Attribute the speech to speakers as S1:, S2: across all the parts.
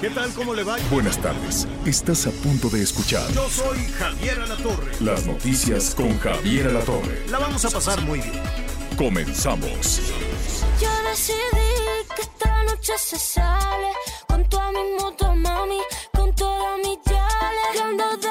S1: ¿Qué tal? ¿Cómo le va?
S2: Buenas tardes. Estás a punto de escuchar
S1: Yo soy Javier Alatorre.
S2: las noticias con Javier Alatorre.
S1: La vamos a pasar muy bien.
S2: Comenzamos.
S3: Yo decidí que esta noche se sale con toda mi moto, mami, con toda mi chale.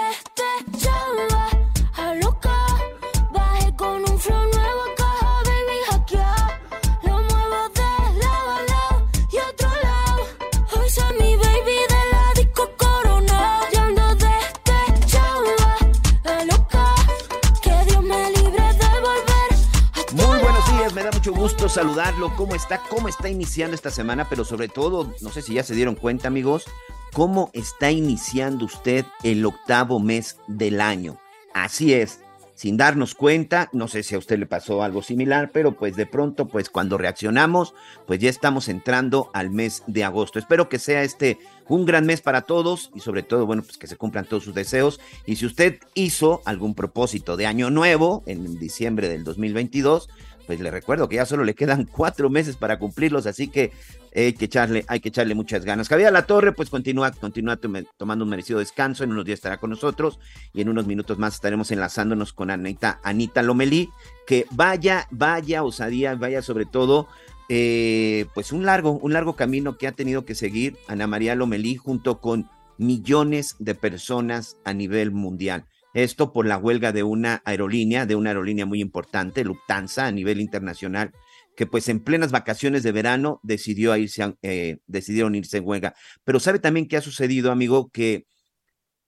S4: Gusto saludarlo. ¿Cómo está? ¿Cómo está iniciando esta semana? Pero sobre todo, no sé si ya se dieron cuenta, amigos, cómo está iniciando usted el octavo mes del año. Así es, sin darnos cuenta, no sé si a usted le pasó algo similar, pero pues de pronto, pues cuando reaccionamos, pues ya estamos entrando al mes de agosto. Espero que sea este un gran mes para todos y sobre todo, bueno, pues que se cumplan todos sus deseos. Y si usted hizo algún propósito de año nuevo en diciembre del 2022, pues le recuerdo que ya solo le quedan cuatro meses para cumplirlos, así que hay que echarle, hay que echarle muchas ganas. Javier La Torre, pues continúa, continúa tomando un merecido descanso, en unos días estará con nosotros y en unos minutos más estaremos enlazándonos con Anita, Anita Lomelí, que vaya, vaya osadía, vaya sobre todo, eh, pues un largo, un largo camino que ha tenido que seguir Ana María Lomelí junto con millones de personas a nivel mundial. Esto por la huelga de una aerolínea, de una aerolínea muy importante, Lufthansa, a nivel internacional, que pues en plenas vacaciones de verano decidió irse, a- eh, decidieron irse en huelga. Pero sabe también qué ha sucedido, amigo, que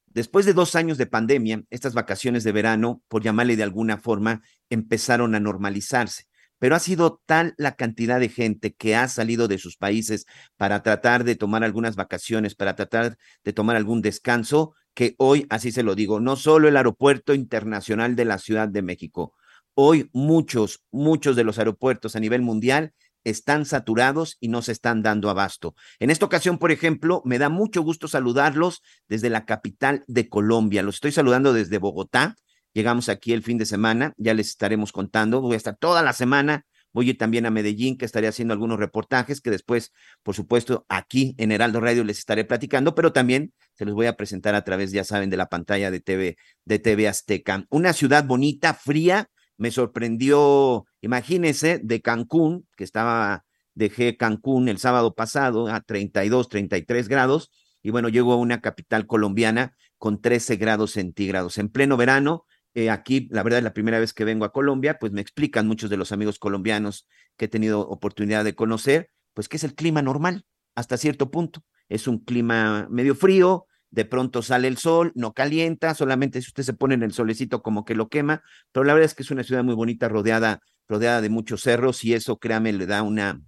S4: después de dos años de pandemia, estas vacaciones de verano, por llamarle de alguna forma, empezaron a normalizarse. Pero ha sido tal la cantidad de gente que ha salido de sus países para tratar de tomar algunas vacaciones, para tratar de tomar algún descanso, que hoy, así se lo digo, no solo el aeropuerto internacional de la Ciudad de México, hoy muchos, muchos de los aeropuertos a nivel mundial están saturados y no se están dando abasto. En esta ocasión, por ejemplo, me da mucho gusto saludarlos desde la capital de Colombia. Los estoy saludando desde Bogotá. Llegamos aquí el fin de semana, ya les estaremos contando. Voy a estar toda la semana. Voy a ir también a Medellín, que estaré haciendo algunos reportajes que después, por supuesto, aquí en Heraldo Radio les estaré platicando, pero también se los voy a presentar a través, ya saben, de la pantalla de TV, de TV Azteca. Una ciudad bonita, fría, me sorprendió, imagínense, de Cancún, que estaba, dejé Cancún el sábado pasado a 32, 33 grados, y bueno, llego a una capital colombiana con 13 grados centígrados. En pleno verano, eh, aquí, la verdad, es la primera vez que vengo a Colombia, pues me explican muchos de los amigos colombianos que he tenido oportunidad de conocer, pues que es el clima normal, hasta cierto punto. Es un clima medio frío, de pronto sale el sol, no calienta, solamente si usted se pone en el solecito como que lo quema, pero la verdad es que es una ciudad muy bonita, rodeada, rodeada de muchos cerros, y eso, créame, le da una,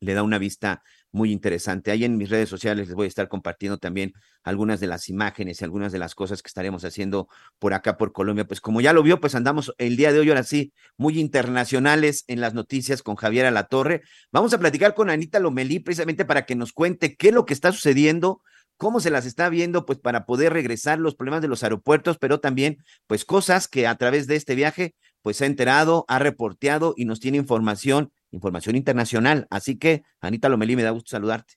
S4: le da una vista muy interesante. Ahí en mis redes sociales les voy a estar compartiendo también algunas de las imágenes y algunas de las cosas que estaremos haciendo por acá, por Colombia. Pues como ya lo vio, pues andamos el día de hoy, ahora sí, muy internacionales en las noticias con Javier Alatorre. Vamos a platicar con Anita Lomelí precisamente para que nos cuente qué es lo que está sucediendo cómo se las está viendo, pues para poder regresar los problemas de los aeropuertos, pero también, pues cosas que a través de este viaje, pues ha enterado, ha reporteado y nos tiene información, información internacional. Así que, Anita Lomelí, me da gusto saludarte.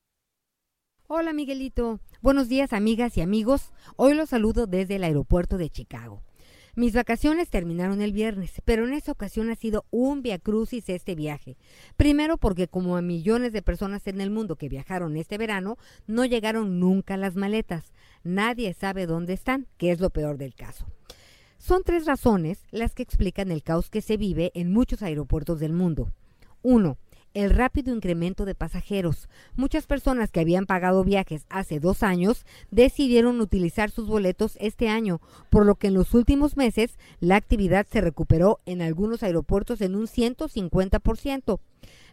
S5: Hola Miguelito, buenos días amigas y amigos. Hoy los saludo desde el aeropuerto de Chicago. Mis vacaciones terminaron el viernes, pero en esta ocasión ha sido un viacrucis este viaje. Primero porque como a millones de personas en el mundo que viajaron este verano, no llegaron nunca las maletas. Nadie sabe dónde están, que es lo peor del caso. Son tres razones las que explican el caos que se vive en muchos aeropuertos del mundo. Uno, el rápido incremento de pasajeros. Muchas personas que habían pagado viajes hace dos años decidieron utilizar sus boletos este año, por lo que en los últimos meses la actividad se recuperó en algunos aeropuertos en un 150%.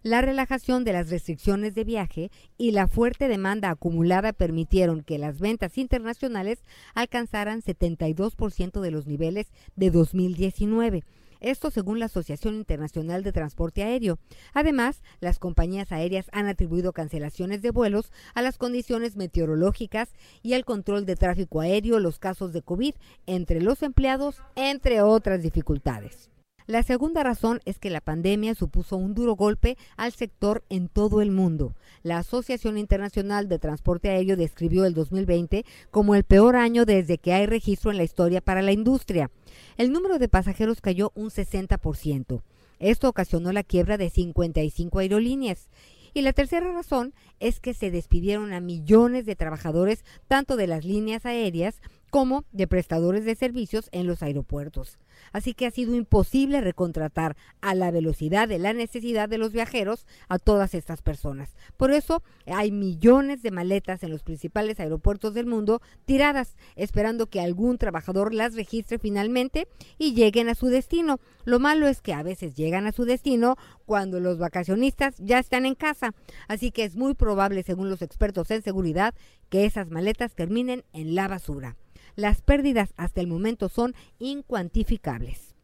S5: La relajación de las restricciones de viaje y la fuerte demanda acumulada permitieron que las ventas internacionales alcanzaran 72% de los niveles de 2019. Esto según la Asociación Internacional de Transporte Aéreo. Además, las compañías aéreas han atribuido cancelaciones de vuelos a las condiciones meteorológicas y al control de tráfico aéreo, los casos de COVID entre los empleados, entre otras dificultades. La segunda razón es que la pandemia supuso un duro golpe al sector en todo el mundo. La Asociación Internacional de Transporte Aéreo describió el 2020 como el peor año desde que hay registro en la historia para la industria. El número de pasajeros cayó un 60%. Esto ocasionó la quiebra de 55 aerolíneas. Y la tercera razón es que se despidieron a millones de trabajadores tanto de las líneas aéreas como de prestadores de servicios en los aeropuertos. Así que ha sido imposible recontratar a la velocidad de la necesidad de los viajeros a todas estas personas. Por eso hay millones de maletas en los principales aeropuertos del mundo tiradas, esperando que algún trabajador las registre finalmente y lleguen a su destino. Lo malo es que a veces llegan a su destino cuando los vacacionistas ya están en casa. Así que es muy probable, según los expertos en seguridad, que esas maletas terminen en la basura. Las pérdidas hasta el momento son incuantificables.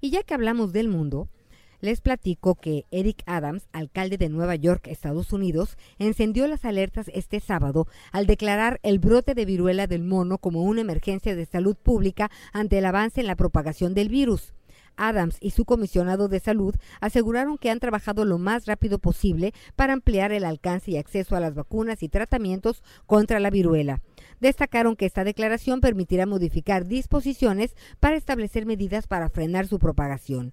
S5: Y ya que hablamos del mundo, les platico que Eric Adams, alcalde de Nueva York, Estados Unidos, encendió las alertas este sábado al declarar el brote de viruela del mono como una emergencia de salud pública ante el avance en la propagación del virus. Adams y su comisionado de salud aseguraron que han trabajado lo más rápido posible para ampliar el alcance y acceso a las vacunas y tratamientos contra la viruela destacaron que esta declaración permitirá modificar disposiciones para establecer medidas para frenar su propagación.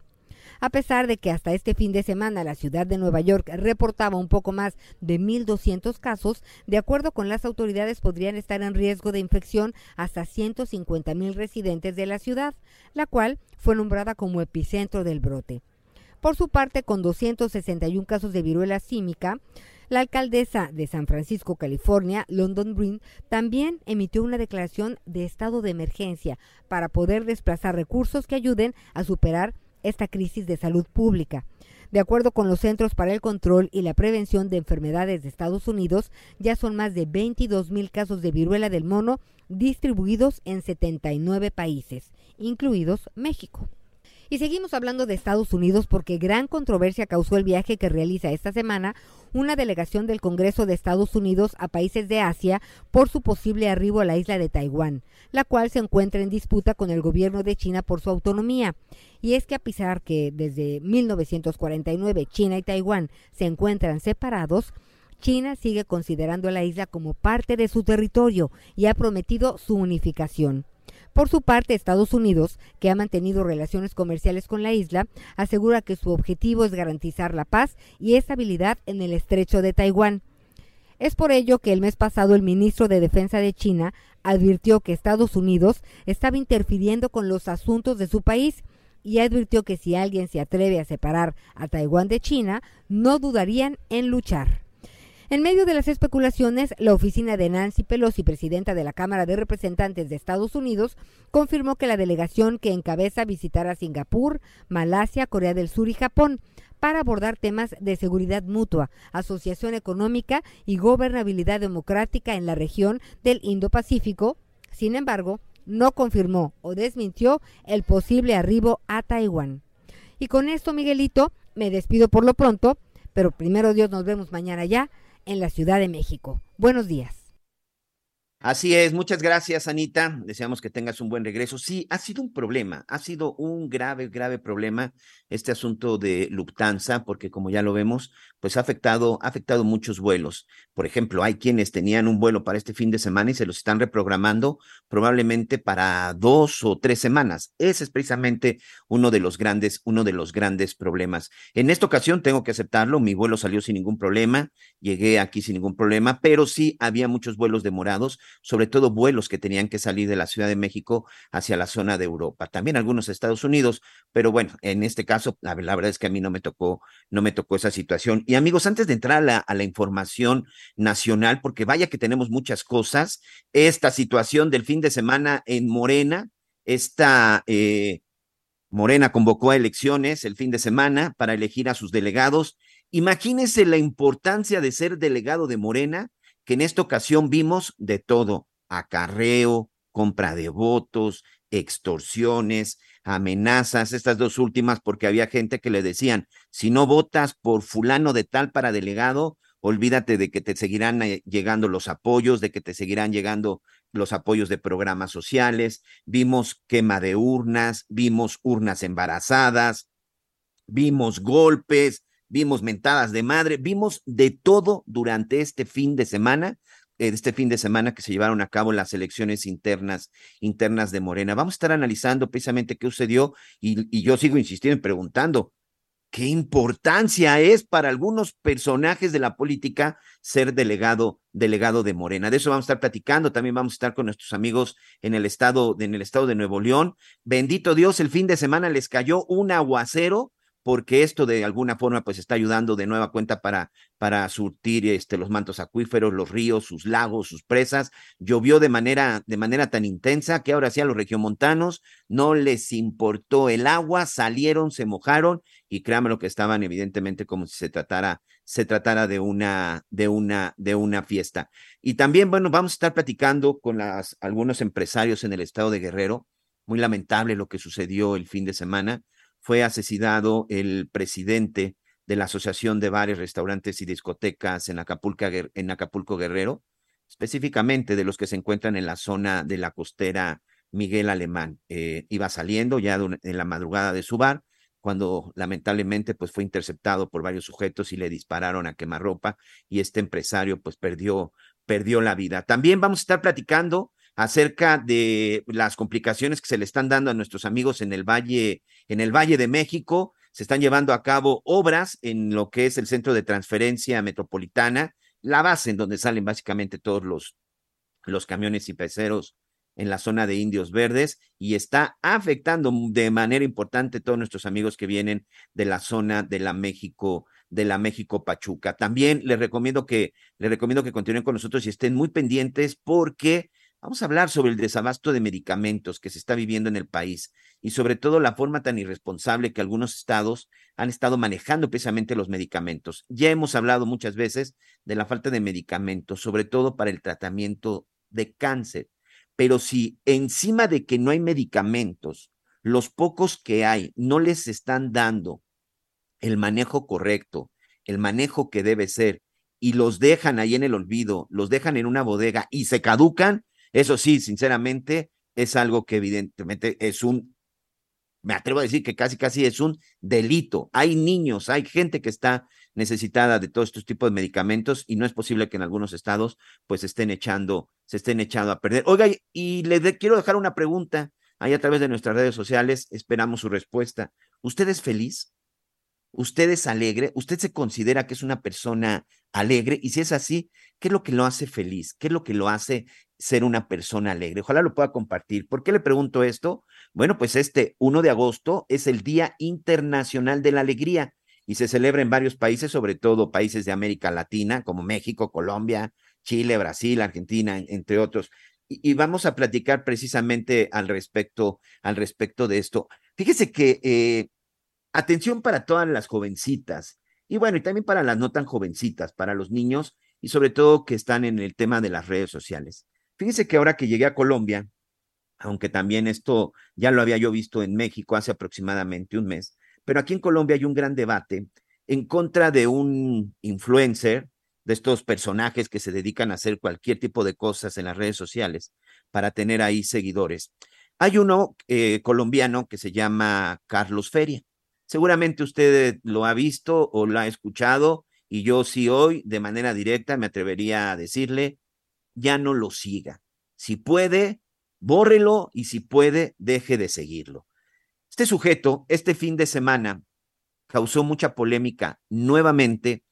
S5: A pesar de que hasta este fin de semana la ciudad de Nueva York reportaba un poco más de 1.200 casos, de acuerdo con las autoridades podrían estar en riesgo de infección hasta 150.000 residentes de la ciudad, la cual fue nombrada como epicentro del brote. Por su parte, con 261 casos de viruela símica, la alcaldesa de San Francisco, California, London Green, también emitió una declaración de estado de emergencia para poder desplazar recursos que ayuden a superar esta crisis de salud pública. De acuerdo con los Centros para el Control y la Prevención de Enfermedades de Estados Unidos, ya son más de 22 mil casos de viruela del mono distribuidos en 79 países, incluidos México. Y seguimos hablando de Estados Unidos porque gran controversia causó el viaje que realiza esta semana una delegación del Congreso de Estados Unidos a países de Asia por su posible arribo a la isla de Taiwán, la cual se encuentra en disputa con el gobierno de China por su autonomía. Y es que a pesar que desde 1949 China y Taiwán se encuentran separados, China sigue considerando la isla como parte de su territorio y ha prometido su unificación. Por su parte, Estados Unidos, que ha mantenido relaciones comerciales con la isla, asegura que su objetivo es garantizar la paz y estabilidad en el estrecho de Taiwán. Es por ello que el mes pasado el ministro de Defensa de China advirtió que Estados Unidos estaba interfiriendo con los asuntos de su país y advirtió que si alguien se atreve a separar a Taiwán de China, no dudarían en luchar. En medio de las especulaciones, la oficina de Nancy Pelosi, presidenta de la Cámara de Representantes de Estados Unidos, confirmó que la delegación que encabeza visitará Singapur, Malasia, Corea del Sur y Japón para abordar temas de seguridad mutua, asociación económica y gobernabilidad democrática en la región del Indo-Pacífico. Sin embargo, no confirmó o desmintió el posible arribo a Taiwán. Y con esto, Miguelito, me despido por lo pronto, pero primero Dios nos vemos mañana ya en la Ciudad de México. Buenos días.
S4: Así es, muchas gracias, Anita. Deseamos que tengas un buen regreso. Sí, ha sido un problema, ha sido un grave, grave problema este asunto de Lufthansa, porque como ya lo vemos, pues ha afectado, ha afectado muchos vuelos. Por ejemplo, hay quienes tenían un vuelo para este fin de semana y se los están reprogramando probablemente para dos o tres semanas. Ese es precisamente uno de los grandes, uno de los grandes problemas. En esta ocasión tengo que aceptarlo, mi vuelo salió sin ningún problema, llegué aquí sin ningún problema, pero sí había muchos vuelos demorados sobre todo vuelos que tenían que salir de la Ciudad de México hacia la zona de Europa, también algunos Estados Unidos, pero bueno, en este caso, la, verdad es que a mí no me tocó, no me tocó esa situación. Y amigos, antes de entrar a la, a la información nacional, porque vaya que tenemos muchas cosas, esta situación del fin de semana en Morena, esta... Eh, Morena convocó a elecciones el fin de semana para elegir a sus delegados. Imagínense la importancia de ser delegado de Morena, que en esta ocasión vimos de todo, acarreo, compra de votos, extorsiones, amenazas, estas dos últimas, porque había gente que le decían, si no votas por fulano de tal para delegado, olvídate de que te seguirán eh, llegando los apoyos, de que te seguirán llegando los apoyos de programas sociales, vimos quema de urnas, vimos urnas embarazadas, vimos golpes, vimos mentadas de madre, vimos de todo durante este fin de semana, eh, este fin de semana que se llevaron a cabo las elecciones internas, internas de Morena. Vamos a estar analizando precisamente qué sucedió y, y yo sigo insistiendo y preguntando, qué importancia es para algunos personajes de la política ser delegado, delegado de Morena. De eso vamos a estar platicando. También vamos a estar con nuestros amigos en el estado, en el estado de Nuevo León. Bendito Dios, el fin de semana les cayó un aguacero porque esto de alguna forma pues está ayudando de nueva cuenta para, para surtir este, los mantos acuíferos, los ríos, sus lagos, sus presas. Llovió de manera, de manera tan intensa que ahora sí a los regiomontanos no les importó el agua, salieron, se mojaron y créanme lo que estaban evidentemente como si se tratara, se tratara de una, de una, de una fiesta. Y también, bueno, vamos a estar platicando con las, algunos empresarios en el estado de Guerrero. Muy lamentable lo que sucedió el fin de semana fue asesinado el presidente de la Asociación de Bares, Restaurantes y Discotecas en Acapulco, Guerrero, específicamente de los que se encuentran en la zona de la costera Miguel Alemán. Eh, iba saliendo ya en la madrugada de su bar, cuando lamentablemente pues fue interceptado por varios sujetos y le dispararon a quemarropa y este empresario pues perdió, perdió la vida. También vamos a estar platicando acerca de las complicaciones que se le están dando a nuestros amigos en el Valle, en el Valle de México. Se están llevando a cabo obras en lo que es el centro de transferencia metropolitana, la base en donde salen básicamente todos los, los camiones y peceros en la zona de Indios Verdes y está afectando de manera importante a todos nuestros amigos que vienen de la zona de la México de la México Pachuca. También les recomiendo que les recomiendo que continúen con nosotros y estén muy pendientes porque Vamos a hablar sobre el desabasto de medicamentos que se está viviendo en el país y sobre todo la forma tan irresponsable que algunos estados han estado manejando precisamente los medicamentos. Ya hemos hablado muchas veces de la falta de medicamentos, sobre todo para el tratamiento de cáncer. Pero si encima de que no hay medicamentos, los pocos que hay no les están dando el manejo correcto, el manejo que debe ser, y los dejan ahí en el olvido, los dejan en una bodega y se caducan, eso sí, sinceramente, es algo que evidentemente es un, me atrevo a decir que casi, casi es un delito. Hay niños, hay gente que está necesitada de todos estos tipos de medicamentos y no es posible que en algunos estados pues estén echando, se estén echando a perder. Oiga, y le quiero dejar una pregunta ahí a través de nuestras redes sociales, esperamos su respuesta. ¿Usted es feliz? ¿Usted es alegre? ¿Usted se considera que es una persona alegre? Y si es así, ¿qué es lo que lo hace feliz? ¿Qué es lo que lo hace ser una persona alegre? Ojalá lo pueda compartir. ¿Por qué le pregunto esto? Bueno, pues este 1 de agosto es el Día Internacional de la Alegría y se celebra en varios países, sobre todo países de América Latina, como México, Colombia, Chile, Brasil, Argentina, entre otros. Y, vamos a platicar precisamente al respecto, al respecto de esto. Fíjese que eh, Atención para todas las jovencitas y bueno, y también para las no tan jovencitas, para los niños y sobre todo que están en el tema de las redes sociales. Fíjense que ahora que llegué a Colombia, aunque también esto ya lo había yo visto en México hace aproximadamente un mes, pero aquí en Colombia hay un gran debate en contra de un influencer, de estos personajes que se dedican a hacer cualquier tipo de cosas en las redes sociales para tener ahí seguidores. Hay uno eh, colombiano que se llama Carlos Feria. Seguramente usted lo ha visto o lo ha escuchado y yo sí hoy de manera directa me atrevería a decirle, ya no lo siga. Si puede, bórrelo y si puede, deje de seguirlo. Este sujeto, este fin de semana, causó mucha polémica nuevamente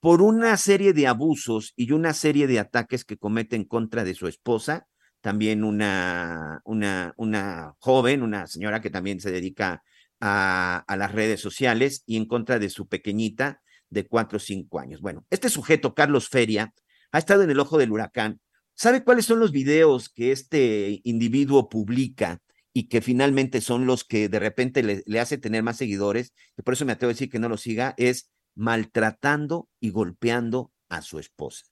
S4: por una serie de abusos y una serie de ataques que comete en contra de su esposa, también una, una, una joven, una señora que también se dedica a, a las redes sociales y en contra de su pequeñita de cuatro o cinco años. Bueno, este sujeto, Carlos Feria, ha estado en el ojo del huracán. ¿Sabe cuáles son los videos que este individuo publica y que finalmente son los que de repente le, hace tener más seguidores? Y por eso me atrevo a decir que no lo siga, es maltratando y golpeando a su esposa.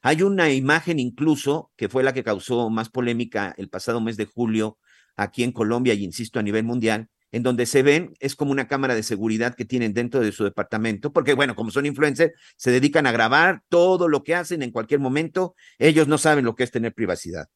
S4: Hay una imagen incluso que fue la que causó más polémica el pasado mes de julio aquí en Colombia y insisto a nivel mundial, en donde se ven, es como una cámara de seguridad que tienen dentro de su departamento, porque bueno, como son influencers, se dedican a grabar todo lo que hacen en cualquier momento, ellos no saben lo que es tener privacidad.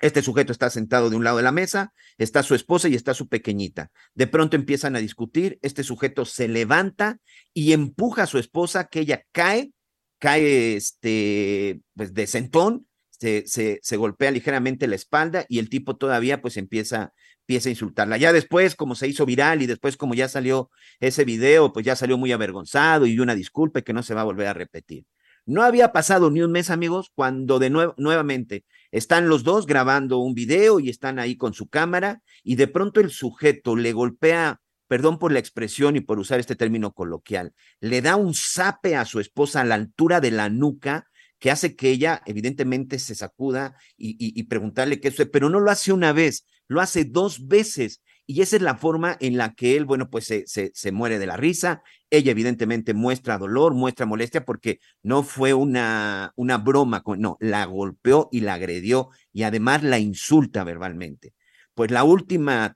S4: Este sujeto está sentado de un lado de la mesa, está su esposa y está su pequeñita. De pronto empiezan a discutir, este sujeto se levanta y empuja a su esposa, que ella cae, cae este, pues de sentón, se, se, se golpea ligeramente la espalda y el tipo todavía pues empieza, empieza a insultarla. Ya después, como se hizo viral y después como ya salió ese video, pues ya salió muy avergonzado y una disculpa que no se va a volver a repetir. No había pasado ni un mes, amigos, cuando de nuevo, nuevamente están los dos grabando un video y están ahí con su cámara y de pronto el sujeto le golpea, perdón por la expresión y por usar este término coloquial, le da un zape a su esposa a la altura de la nuca que hace que ella evidentemente se sacuda y, y, y preguntarle qué es, pero no lo hace una vez, lo hace dos veces y esa es la forma en la que él, bueno, pues se, se, muere de la risa. Ella evidentemente muestra dolor, muestra molestia porque no fue una, una broma, no, la golpeó y la agredió y además la insulta verbalmente. Pues la última,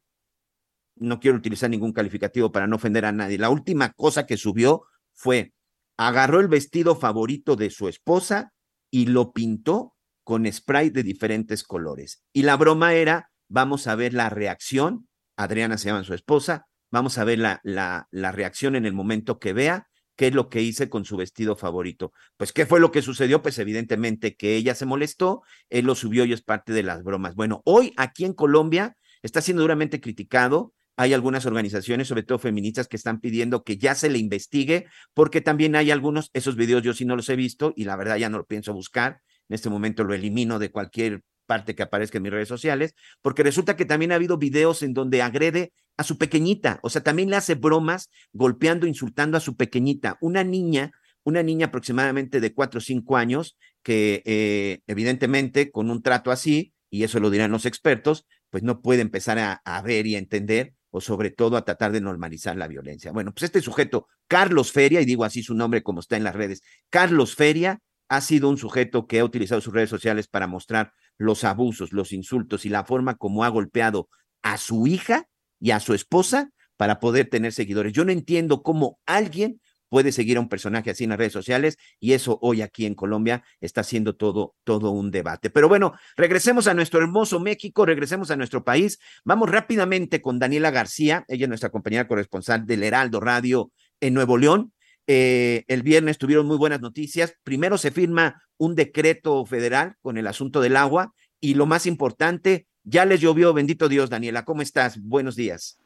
S4: no quiero utilizar ningún calificativo para no ofender a nadie, la última cosa que subió fue, agarró el vestido favorito de su esposa y lo pintó con spray de diferentes colores. Y la broma era, vamos a ver la reacción Adriana se llama su esposa. Vamos a ver la, la, reacción en el momento que vea qué es lo que hice con su vestido favorito. Pues, ¿qué fue lo que sucedió? Pues, evidentemente que ella se molestó, él lo subió y es parte de las bromas. Bueno, hoy aquí en Colombia está siendo duramente criticado. Hay algunas organizaciones, sobre todo feministas, que están pidiendo que ya se le investigue, porque también hay algunos, esos videos yo sí no los he visto y la verdad ya no lo pienso buscar. En este momento lo elimino de cualquier parte que aparezca en mis redes sociales, porque resulta que también ha habido videos en donde agrede a su pequeñita, o sea, también le hace bromas golpeando, insultando a su pequeñita, una niña, una niña aproximadamente de cuatro o cinco años, que eh, evidentemente con un trato así, y eso lo dirán los expertos, pues no puede empezar a, a ver y a entender o sobre todo a tratar de normalizar la violencia. Bueno, pues este sujeto, Carlos Feria, y digo así su nombre como está en las redes, Carlos Feria ha sido un sujeto que ha utilizado sus redes sociales para mostrar los abusos, los insultos y la forma como ha golpeado a su hija y a su esposa para poder tener seguidores. Yo no entiendo cómo alguien puede seguir a un personaje así en las redes sociales y eso hoy aquí en Colombia está siendo todo todo un debate. Pero bueno, regresemos a nuestro hermoso México, regresemos a nuestro país. Vamos rápidamente con Daniela García, ella es nuestra compañera corresponsal del Heraldo Radio en Nuevo León. Eh, el viernes tuvieron muy buenas noticias. Primero se firma un decreto federal con el asunto del agua y lo más importante, ya les llovió, bendito Dios, Daniela. ¿Cómo estás? Buenos días.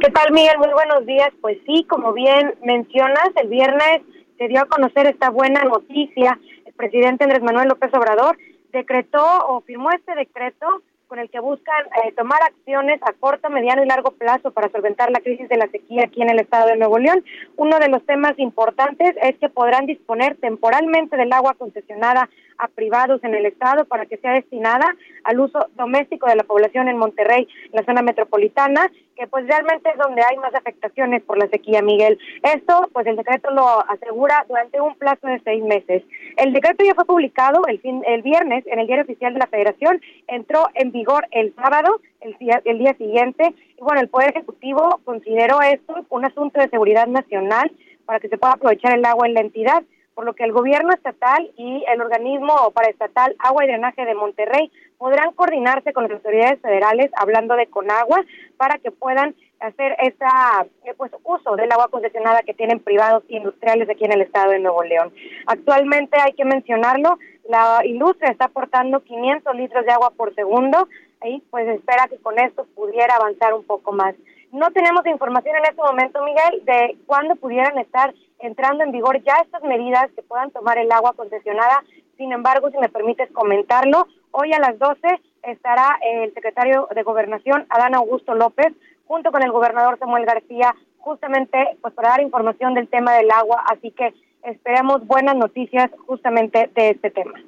S6: ¿Qué tal, Miguel? Muy buenos días. Pues sí, como bien mencionas, el viernes se dio a conocer esta buena noticia. El presidente Andrés Manuel López Obrador decretó o firmó este decreto con el que buscan eh, tomar acciones a corto, mediano y largo plazo para solventar la crisis de la sequía aquí en el estado de Nuevo León. Uno de los temas importantes es que podrán disponer temporalmente del agua concesionada a privados en el estado para que sea destinada al uso doméstico de la población en Monterrey, la zona metropolitana, que pues realmente es donde hay más afectaciones por la sequía, Miguel. Esto, pues el decreto lo asegura durante un plazo de seis meses. El decreto ya fue publicado el, fin, el viernes en el diario oficial de la Federación, entró en vigor el sábado, el día, el día siguiente, y bueno, el Poder Ejecutivo consideró esto un asunto de seguridad nacional para que se pueda aprovechar el agua en la entidad por lo que el gobierno estatal y el organismo paraestatal Agua y Drenaje de Monterrey podrán coordinarse con las autoridades federales hablando de Conagua para que puedan hacer esa pues uso del agua concesionada que tienen privados e industriales aquí en el estado de Nuevo León. Actualmente hay que mencionarlo, la industria está aportando 500 litros de agua por segundo y pues espera que con esto pudiera avanzar un poco más. No tenemos información en este momento, Miguel, de cuándo pudieran estar entrando en vigor ya estas medidas que puedan tomar el agua concesionada. Sin embargo, si me permites comentarlo, hoy a las 12 estará el secretario de Gobernación, Adán Augusto López, junto con el gobernador Samuel García, justamente pues para dar información del tema del agua, así que esperemos buenas noticias justamente de este tema.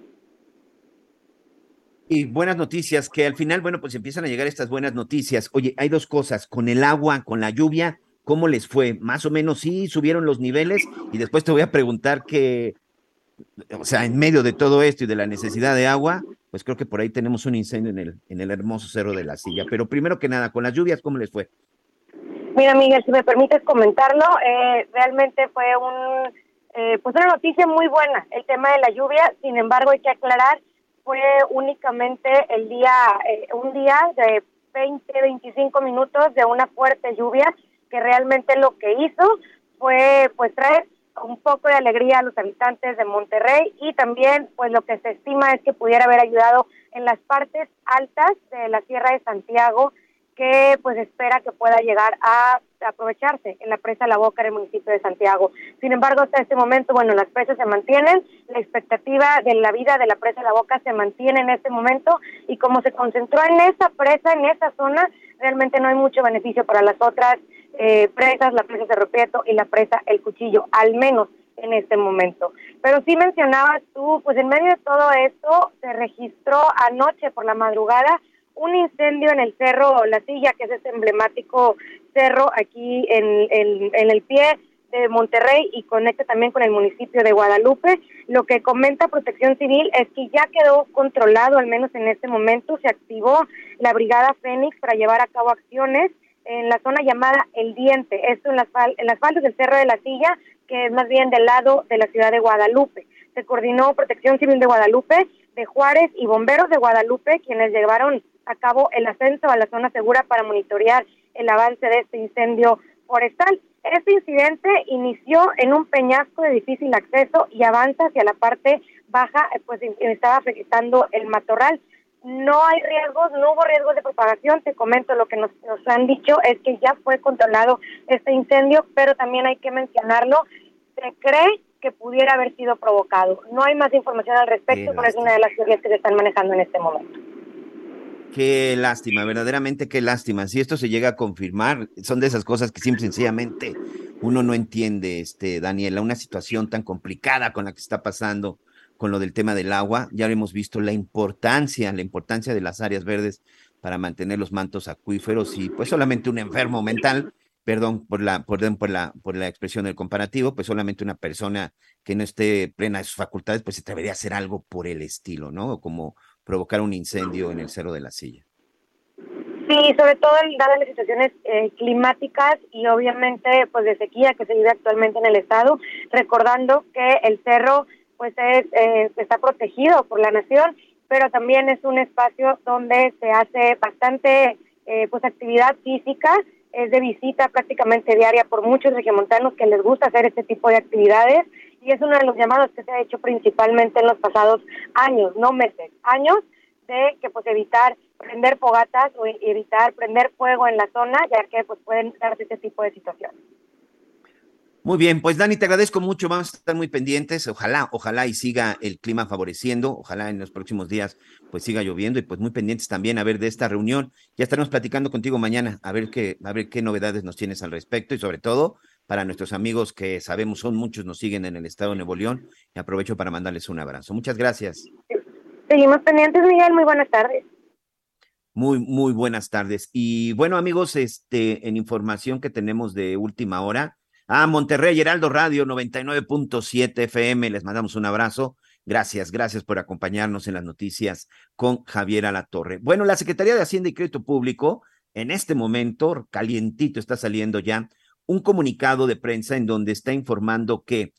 S4: Y buenas noticias, que al final, bueno, pues empiezan a llegar estas buenas noticias. Oye, hay dos cosas, con el agua, con la lluvia, ¿cómo les fue? Más o menos sí, subieron los niveles y después te voy a preguntar que, o sea, en medio de todo esto y de la necesidad de agua, pues creo que por ahí tenemos un incendio en el, en el hermoso cerro de la silla. Pero primero que nada, con las lluvias, ¿cómo les fue?
S6: Mira, Miguel, si me permites comentarlo, eh, realmente fue un, eh, pues una noticia muy buena el tema de la lluvia. Sin embargo, hay que aclarar, fue únicamente el día, eh, un día de 20, 25 minutos de una fuerte lluvia que realmente lo que hizo fue pues traer un poco de alegría a los habitantes de Monterrey y también pues lo que se estima es que pudiera haber ayudado en las partes altas de la Sierra de Santiago que pues espera que pueda llegar a aprovecharse en la presa La Boca en el municipio de Santiago. Sin embargo, hasta este momento, bueno, las presas se mantienen, la expectativa de la vida de la presa La Boca se mantiene en este momento y como se concentró en esa presa, en esa zona, realmente no hay mucho beneficio para las otras eh, presas, la presa Cerro Prieto y la presa El Cuchillo, al menos en este momento. Pero sí mencionabas tú, pues en medio de todo esto se registró anoche por la madrugada un incendio en el cerro La Silla, que es este emblemático cerro aquí en, en, el pie de Monterrey y conecta también con el municipio de Guadalupe. Lo que comenta Protección Civil es que ya quedó controlado, al menos en este momento, se activó la Brigada Fénix para llevar a cabo acciones en la zona llamada El Diente, esto en las, en las faldas del Cerro de la Silla, que es más bien del lado de la ciudad de Guadalupe. Se coordinó Protección Civil de Guadalupe, de Juárez y bomberos de Guadalupe, quienes llevaron a cabo el ascenso a la zona segura para monitorear el avance de este incendio forestal. Este incidente inició en un peñasco de difícil acceso y avanza hacia la parte baja, pues estaba afectando el matorral. No hay riesgos, no hubo riesgos de propagación. Te comento lo que nos, nos han dicho es que ya fue controlado este incendio, pero también hay que mencionarlo. Se cree que pudiera haber sido provocado. No hay más información al respecto, pero es una de las teorías que se están manejando en este momento.
S4: Qué lástima, verdaderamente qué lástima. Si esto se llega a confirmar, son de esas cosas que simple sencillamente uno no entiende, este, Daniela, una situación tan complicada con la que está pasando con lo del tema del agua. Ya hemos visto la importancia, la importancia de las áreas verdes para mantener los mantos acuíferos y pues solamente un enfermo mental, perdón por la, por, por la, por la expresión del comparativo, pues solamente una persona que no esté plena de sus facultades, pues se atrevería a hacer algo por el estilo, ¿no? Como provocar un incendio en el Cerro de la Silla.
S6: Sí, sobre todo dadas las situaciones eh, climáticas y obviamente pues de sequía que se vive actualmente en el estado, recordando que el cerro pues es, eh, está protegido por la nación, pero también es un espacio donde se hace bastante eh, pues actividad física, es de visita prácticamente diaria por muchos regiomontanos que les gusta hacer este tipo de actividades y es uno de los llamados que se ha hecho principalmente en los pasados años, no meses, años de que pues evitar prender fogatas o evitar prender fuego en la zona, ya que pues pueden darse este tipo de situaciones.
S4: Muy bien, pues Dani, te agradezco mucho, vamos a estar muy pendientes, ojalá, ojalá y siga el clima favoreciendo, ojalá en los próximos días pues siga lloviendo y pues muy pendientes también a ver de esta reunión. Ya estaremos platicando contigo mañana, a ver qué, a ver qué novedades nos tienes al respecto y sobre todo para nuestros amigos que sabemos son muchos, nos siguen en el estado de Nuevo León y aprovecho para mandarles un abrazo. Muchas gracias.
S6: Seguimos pendientes, Miguel, muy buenas tardes.
S4: Muy, muy buenas tardes. Y bueno, amigos, este, en información que tenemos de última hora, a Monterrey, Heraldo Radio 99.7 FM, les mandamos un abrazo. Gracias, gracias por acompañarnos en las noticias con Javier Alatorre. Bueno, la Secretaría de Hacienda y Crédito Público, en este momento, calientito, está saliendo ya un comunicado de prensa en donde está informando que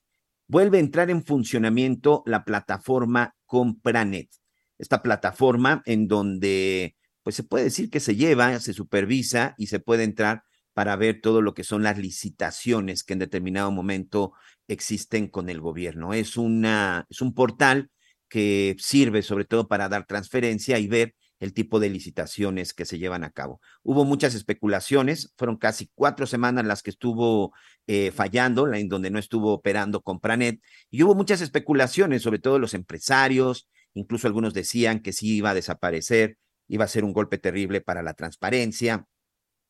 S4: vuelve a entrar en funcionamiento la plataforma Compranet. Esta plataforma en donde, pues se puede decir que se lleva, se supervisa y se puede entrar para ver todo lo que son las licitaciones que en determinado momento existen con el gobierno. Es, una, es un portal que sirve sobre todo para dar transferencia y ver el tipo de licitaciones que se llevan a cabo. Hubo muchas especulaciones, fueron casi cuatro semanas las que estuvo eh, fallando, en donde no estuvo operando Compranet, y hubo muchas especulaciones, sobre todo los empresarios, incluso algunos decían que sí iba a desaparecer, iba a ser un golpe terrible para la transparencia,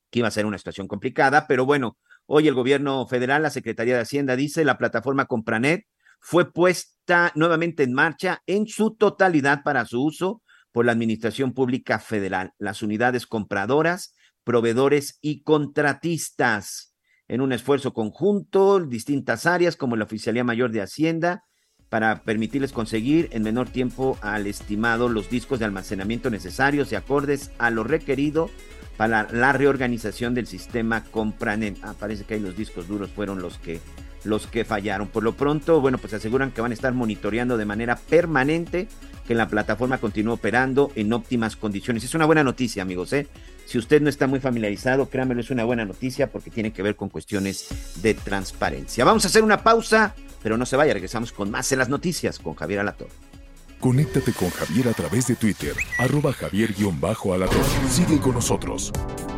S4: que iba a ser una situación complicada, pero bueno, hoy el gobierno federal, la Secretaría de Hacienda dice, la plataforma Compranet fue puesta nuevamente en marcha en su totalidad para su uso por la Administración Pública Federal, las unidades compradoras, proveedores y contratistas, en un esfuerzo conjunto, distintas áreas como la Oficialía Mayor de Hacienda, para permitirles conseguir en menor tiempo al estimado los discos de almacenamiento necesarios y acordes a lo requerido para la reorganización del sistema Compranet. Ah, parece que ahí los discos duros fueron los que los que fallaron. Por lo pronto, bueno, pues aseguran que van a estar monitoreando de manera permanente que la plataforma continúe operando en óptimas condiciones. Es una buena noticia, amigos. ¿eh? Si usted no está muy familiarizado, créanmelo, es una buena noticia porque tiene que ver con cuestiones de transparencia. Vamos a hacer una pausa, pero no se vaya, regresamos con más en las noticias con Javier Alator.
S2: Conéctate con Javier a través de Twitter, arroba javier-alator. Sigue con nosotros.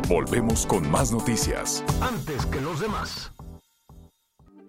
S2: Volvemos con más noticias.
S1: Antes que los demás.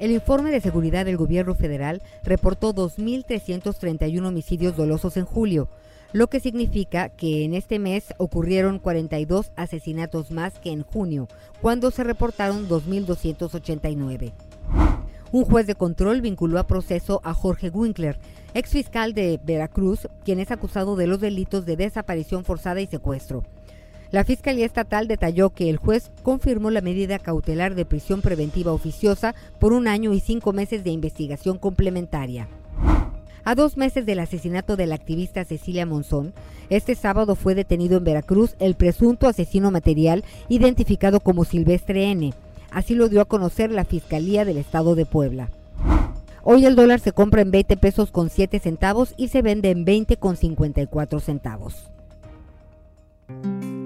S5: El informe de seguridad del gobierno federal reportó 2.331 homicidios dolosos en julio, lo que significa que en este mes ocurrieron 42 asesinatos más que en junio, cuando se reportaron 2.289. Un juez de control vinculó a proceso a Jorge Winkler, ex fiscal de Veracruz, quien es acusado de los delitos de desaparición forzada y secuestro. La Fiscalía Estatal detalló que el juez confirmó la medida cautelar de prisión preventiva oficiosa por un año y cinco meses de investigación complementaria. A dos meses del asesinato de la activista Cecilia Monzón, este sábado fue detenido en Veracruz el presunto asesino material identificado como Silvestre N. Así lo dio a conocer la Fiscalía del Estado de Puebla. Hoy el dólar se compra en 20 pesos con 7 centavos y se vende en 20 con 54 centavos.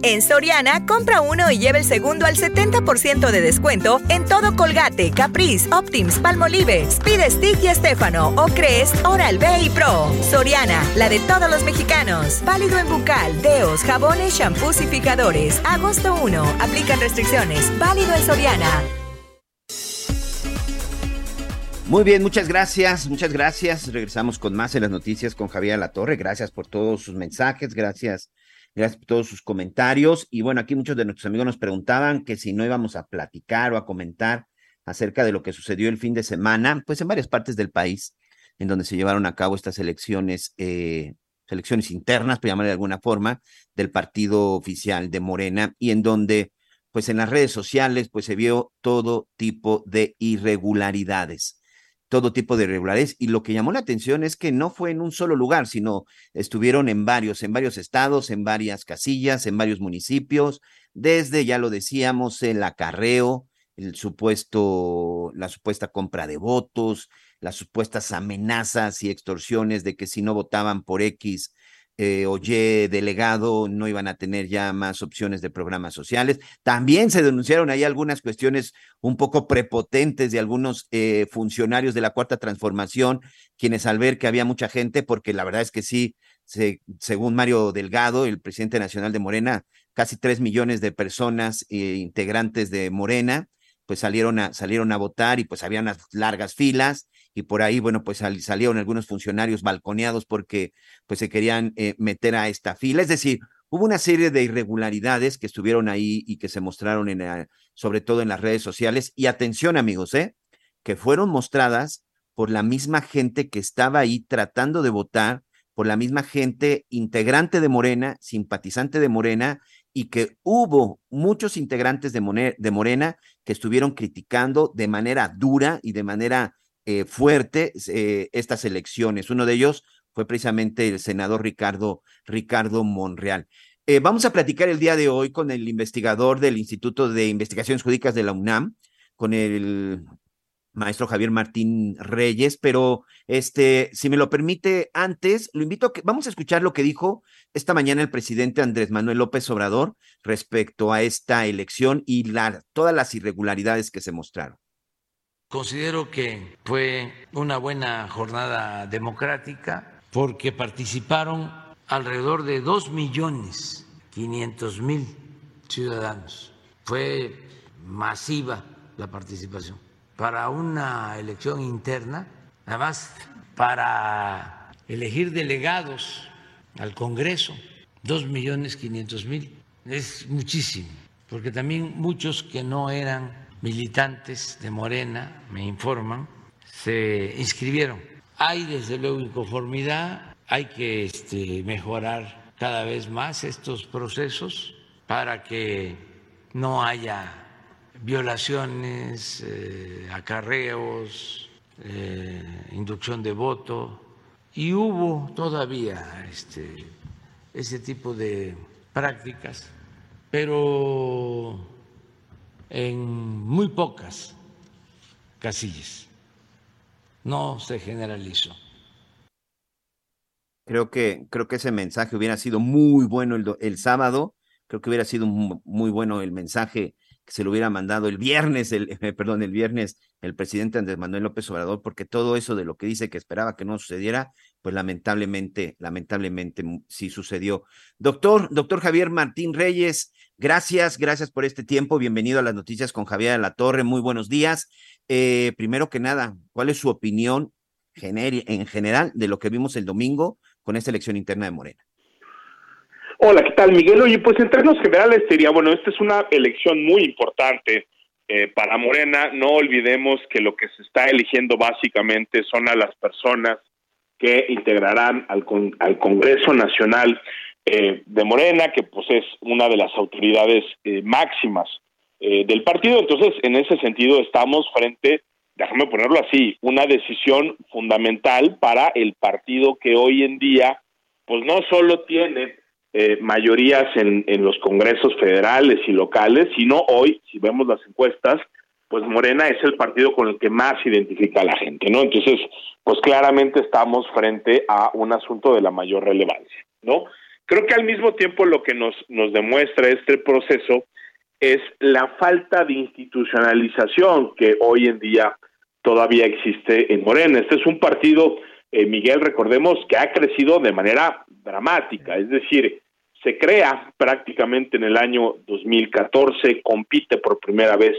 S7: En Soriana, compra uno y lleva el segundo al 70% de descuento en todo Colgate, Caprice, Optims, Palmolive, Speed Stick y Estefano, o Crest, Oral B y Pro. Soriana, la de todos los mexicanos. Válido en bucal, deos, jabones, shampoos y fijadores. Agosto 1. Aplican restricciones. Válido en Soriana.
S4: Muy bien, muchas gracias, muchas gracias. Regresamos con más en las noticias con Javier La Torre. Gracias por todos sus mensajes, gracias Gracias por todos sus comentarios. Y bueno, aquí muchos de nuestros amigos nos preguntaban que si no íbamos a platicar o a comentar acerca de lo que sucedió el fin de semana, pues en varias partes del país, en donde se llevaron a cabo estas elecciones, eh, elecciones internas, por llamar de alguna forma, del partido oficial de Morena, y en donde, pues en las redes sociales, pues se vio todo tipo de irregularidades todo tipo de irregularidades. Y lo que llamó la atención es que no fue en un solo lugar, sino estuvieron en varios, en varios estados, en varias casillas, en varios municipios, desde, ya lo decíamos, el acarreo, el supuesto, la supuesta compra de votos, las supuestas amenazas y extorsiones de que si no votaban por X eh, oye, delegado, no iban a tener ya más opciones de programas sociales. También se denunciaron ahí algunas cuestiones un poco prepotentes de algunos eh, funcionarios de la Cuarta Transformación, quienes al ver que había mucha gente, porque la verdad es que sí, según Mario Delgado, el presidente nacional de Morena, casi tres millones de personas eh, integrantes de Morena, pues salieron a, salieron a votar y pues había unas largas filas y por ahí, bueno, pues salieron algunos funcionarios balconeados porque pues se querían eh, meter a esta fila. Es decir, hubo una serie de irregularidades que estuvieron ahí y que se mostraron en, sobre todo en las redes sociales. Y atención, amigos, ¿eh? que fueron mostradas por la misma gente que estaba ahí tratando de votar, por la misma gente integrante de Morena, simpatizante de Morena, y que hubo muchos integrantes de Morena que estuvieron criticando de manera dura y de manera eh, fuerte eh, estas elecciones. Uno de ellos fue precisamente el senador Ricardo, Ricardo Monreal. Eh, vamos a platicar el día de hoy con el investigador del Instituto de Investigaciones Jurídicas de la UNAM, con el maestro Javier Martín Reyes, pero este, si me lo permite, antes lo invito a que vamos a escuchar lo que dijo esta mañana el presidente Andrés Manuel López Obrador respecto a esta elección y todas las irregularidades que se mostraron.
S8: Considero que fue una buena jornada democrática porque participaron alrededor de dos millones quinientos mil ciudadanos. Fue masiva la participación para una elección interna, además para elegir delegados al Congreso, dos millones quinientos mil, es muchísimo, porque también muchos que no eran militantes de Morena, me informan, se inscribieron. Hay desde luego inconformidad, hay que este, mejorar cada vez más estos procesos para que no haya violaciones, eh, acarreos, eh, inducción de voto, y hubo todavía este, ese tipo de prácticas, pero en muy pocas casillas, no se generalizó.
S4: Creo que, creo que ese mensaje hubiera sido muy bueno el, el sábado, creo que hubiera sido muy bueno el mensaje que se lo hubiera mandado el viernes, el, perdón, el viernes el presidente Andrés Manuel López Obrador, porque todo eso de lo que dice que esperaba que no sucediera, pues lamentablemente, lamentablemente sí sucedió. Doctor, doctor Javier Martín Reyes, gracias, gracias por este tiempo. Bienvenido a las noticias con Javier de la Torre. Muy buenos días. Eh, primero que nada, ¿cuál es su opinión en general de lo que vimos el domingo con esta elección interna de Morena?
S9: Hola, ¿qué tal, Miguel? Oye, pues en términos generales sería, bueno, esta es una elección muy importante eh, para Morena. No olvidemos que lo que se está eligiendo básicamente son a las personas que integrarán al, al Congreso Nacional eh, de Morena, que pues es una de las autoridades eh, máximas del partido. Entonces, en ese sentido, estamos frente, déjame ponerlo así, una decisión fundamental para el partido que hoy en día, pues no solo tiene eh, mayorías en, en los congresos federales y locales, sino hoy, si vemos las encuestas, pues Morena es el partido con el que más identifica a la gente, ¿no? Entonces, pues claramente estamos frente a un asunto de la mayor relevancia, ¿no? Creo que al mismo tiempo lo que nos, nos demuestra este proceso es la falta de institucionalización que hoy en día todavía existe en Morena. Este es un partido, eh, Miguel, recordemos que ha crecido de manera dramática, es decir, se crea prácticamente en el año 2014, compite por primera vez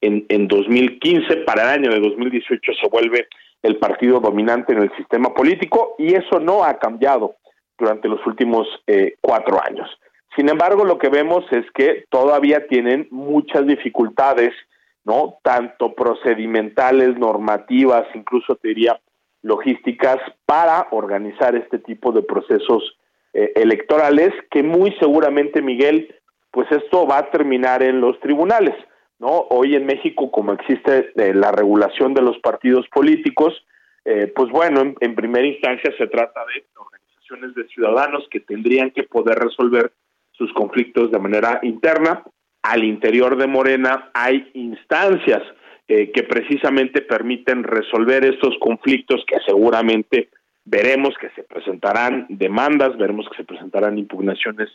S9: en, en 2015, para el año de 2018 se vuelve el partido dominante en el sistema político y eso no ha cambiado durante los últimos eh, cuatro años. Sin embargo, lo que vemos es que todavía tienen muchas dificultades, ¿no? Tanto procedimentales, normativas, incluso te diría logísticas, para organizar este tipo de procesos eh, electorales que muy seguramente, Miguel, pues esto va a terminar en los tribunales, ¿no? Hoy en México, como existe eh, la regulación de los partidos políticos, eh, pues bueno, en, en, primera instancia se trata de de ciudadanos que tendrían que poder resolver sus conflictos de manera interna. Al interior de Morena hay instancias que precisamente permiten resolver estos conflictos que seguramente veremos que se presentarán demandas, veremos que se presentarán impugnaciones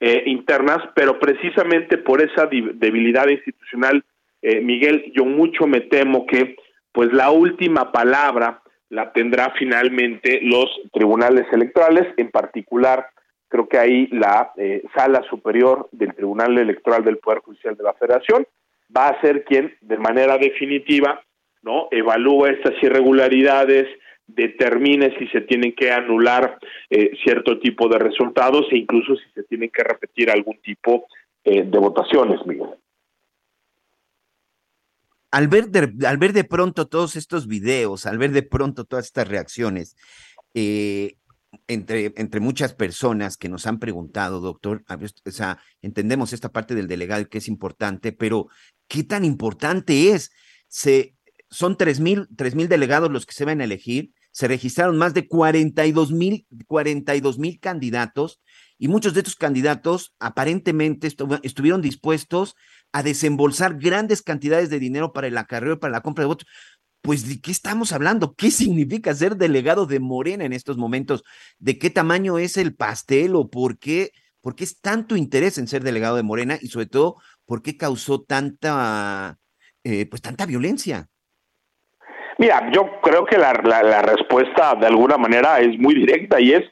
S9: eh, internas, pero precisamente por esa debilidad institucional, eh, Miguel, yo mucho me temo que pues la última palabra la tendrá finalmente los tribunales electorales, en particular creo que ahí la eh, sala superior del Tribunal Electoral del Poder Judicial de la Federación va a ser quien de manera definitiva no evalúa estas irregularidades, determine si se tienen que anular eh, cierto tipo de resultados e incluso si se tienen que repetir algún tipo eh, de votaciones, Miguel.
S4: Al ver, de, al ver de pronto todos estos videos, al ver de pronto todas estas reacciones, eh, entre, entre muchas personas que nos han preguntado, doctor, o sea, entendemos esta parte del delegado que es importante, pero ¿qué tan importante es? Se, son tres mil, tres mil delegados los que se van a elegir, se registraron más de 42 mil, 42 mil candidatos y muchos de estos candidatos aparentemente estuvieron dispuestos a desembolsar grandes cantidades de dinero para el acarreo y para la compra de votos pues de qué estamos hablando, qué significa ser delegado de Morena en estos momentos, de qué tamaño es el pastel o por qué, por qué es tanto interés en ser delegado de Morena y sobre todo por qué causó tanta, eh, pues tanta violencia.
S9: Mira, yo creo que la, la, respuesta de alguna manera es muy directa y es,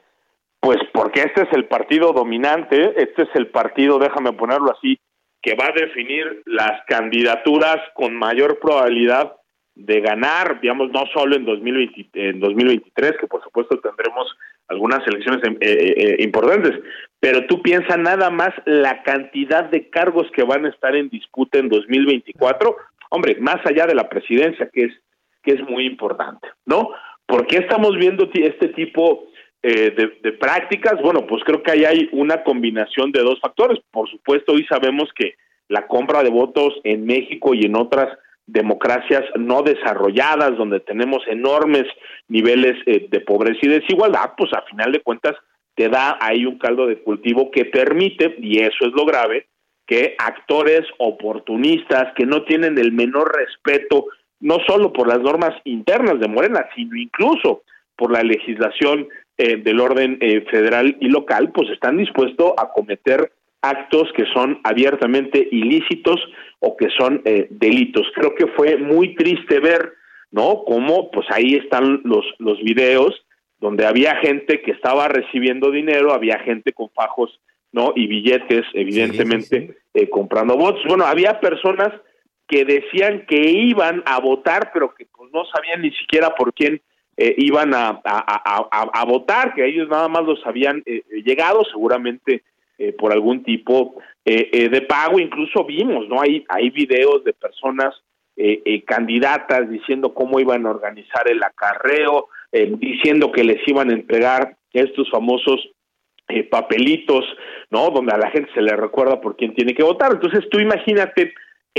S9: pues porque este es el partido dominante, este es el partido, déjame ponerlo así, que va a definir las candidaturas con mayor probabilidad de ganar, digamos, no solo en, 2020, en 2023, que por supuesto tendremos algunas elecciones eh, eh, eh, importantes, pero tú piensas nada más la cantidad de cargos que van a estar en disputa en 2024, hombre, más allá de la presidencia, que es, que es muy importante, ¿no? ¿Por qué estamos viendo este tipo de, de, prácticas? Bueno, pues creo que ahí hay una combinación de dos factores. Por supuesto, hoy sabemos que la compra de votos en México y en otras democracias no desarrolladas, donde tenemos enormes niveles eh, de pobreza y desigualdad, pues a final de cuentas te da ahí un caldo de cultivo que permite, y eso es lo grave, que actores oportunistas que no tienen el menor respeto, no solo por las normas internas de Morena, sino incluso por la legislación eh, del orden eh, federal y local, pues están dispuestos a cometer actos que son abiertamente ilícitos o que son eh, delitos. Creo que fue muy triste ver, ¿no? Cómo, pues ahí están los, los videos donde había gente que estaba recibiendo dinero, había gente con fajos, ¿no? Y billetes, evidentemente, eh, comprando votos. Bueno, había personas que decían que iban a votar, pero que pues no sabían ni siquiera por quién eh, iban a, a, votar, que ellos nada más los habían llegado, seguramente eh, por algún tipo eh, eh, de pago. Incluso vimos, ¿no? Hay, hay videos de personas candidatas diciendo cómo iban a organizar el acarreo, diciendo que les iban a entregar estos famosos papelitos, ¿no? Donde a la gente se le recuerda por quién tiene que votar. Entonces tú imagínate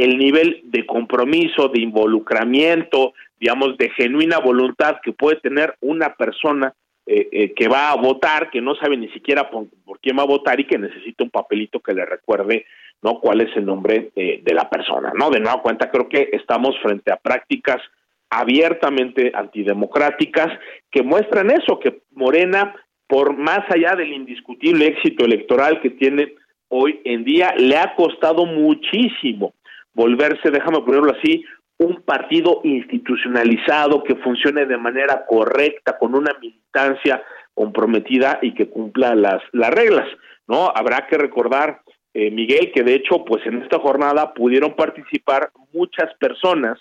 S9: el nivel de compromiso, de involucramiento, digamos, de genuina voluntad que puede tener una persona eh, eh, que va a votar, que no sabe ni siquiera por, quién va a votar y que necesita un papelito que le recuerde no cuál es el nombre eh, de la persona, ¿no? De nueva cuenta, creo que estamos frente a prácticas abiertamente antidemocráticas que muestran eso, que Morena, por más allá del indiscutible éxito electoral que tiene hoy en día, le ha costado muchísimo volverse, déjame ponerlo así, un partido institucionalizado que funcione de manera correcta, con una militancia comprometida y que cumpla las, las reglas, ¿no? Habrá que recordar, eh, Miguel, que de hecho, pues en esta jornada pudieron participar muchas personas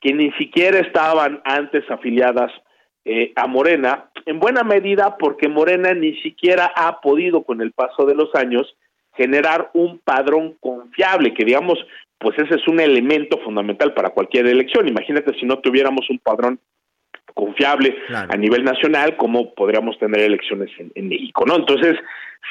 S9: que ni siquiera estaban antes afiliadas eh, a Morena, en buena medida porque Morena ni siquiera ha podido con el paso de los años generar un padrón confiable, que digamos, pues ese es un elemento fundamental para cualquier elección. Imagínate si no tuviéramos un padrón confiable a nivel nacional, cómo podríamos tener elecciones en, México, ¿no? Entonces,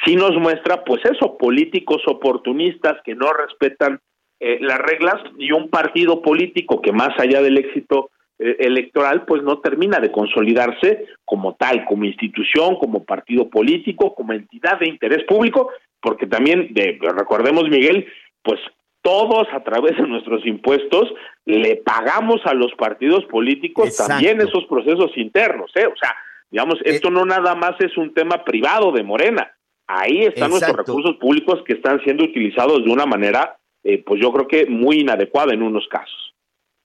S9: sí nos muestra, pues eso, políticos oportunistas que no respetan eh, las reglas y un partido político que más allá del éxito eh, electoral, pues no termina de consolidarse como tal, como institución, como partido político, como entidad de interés público, porque también, de, recordemos, Miguel, pues todos a través de nuestros impuestos le pagamos a los partidos políticos también esos procesos internos, ¿eh? O sea, digamos, eh, esto no nada más es un tema privado de Morena. Ahí están nuestros recursos públicos que están siendo utilizados de una manera, eh, pues yo creo que muy inadecuada en unos casos.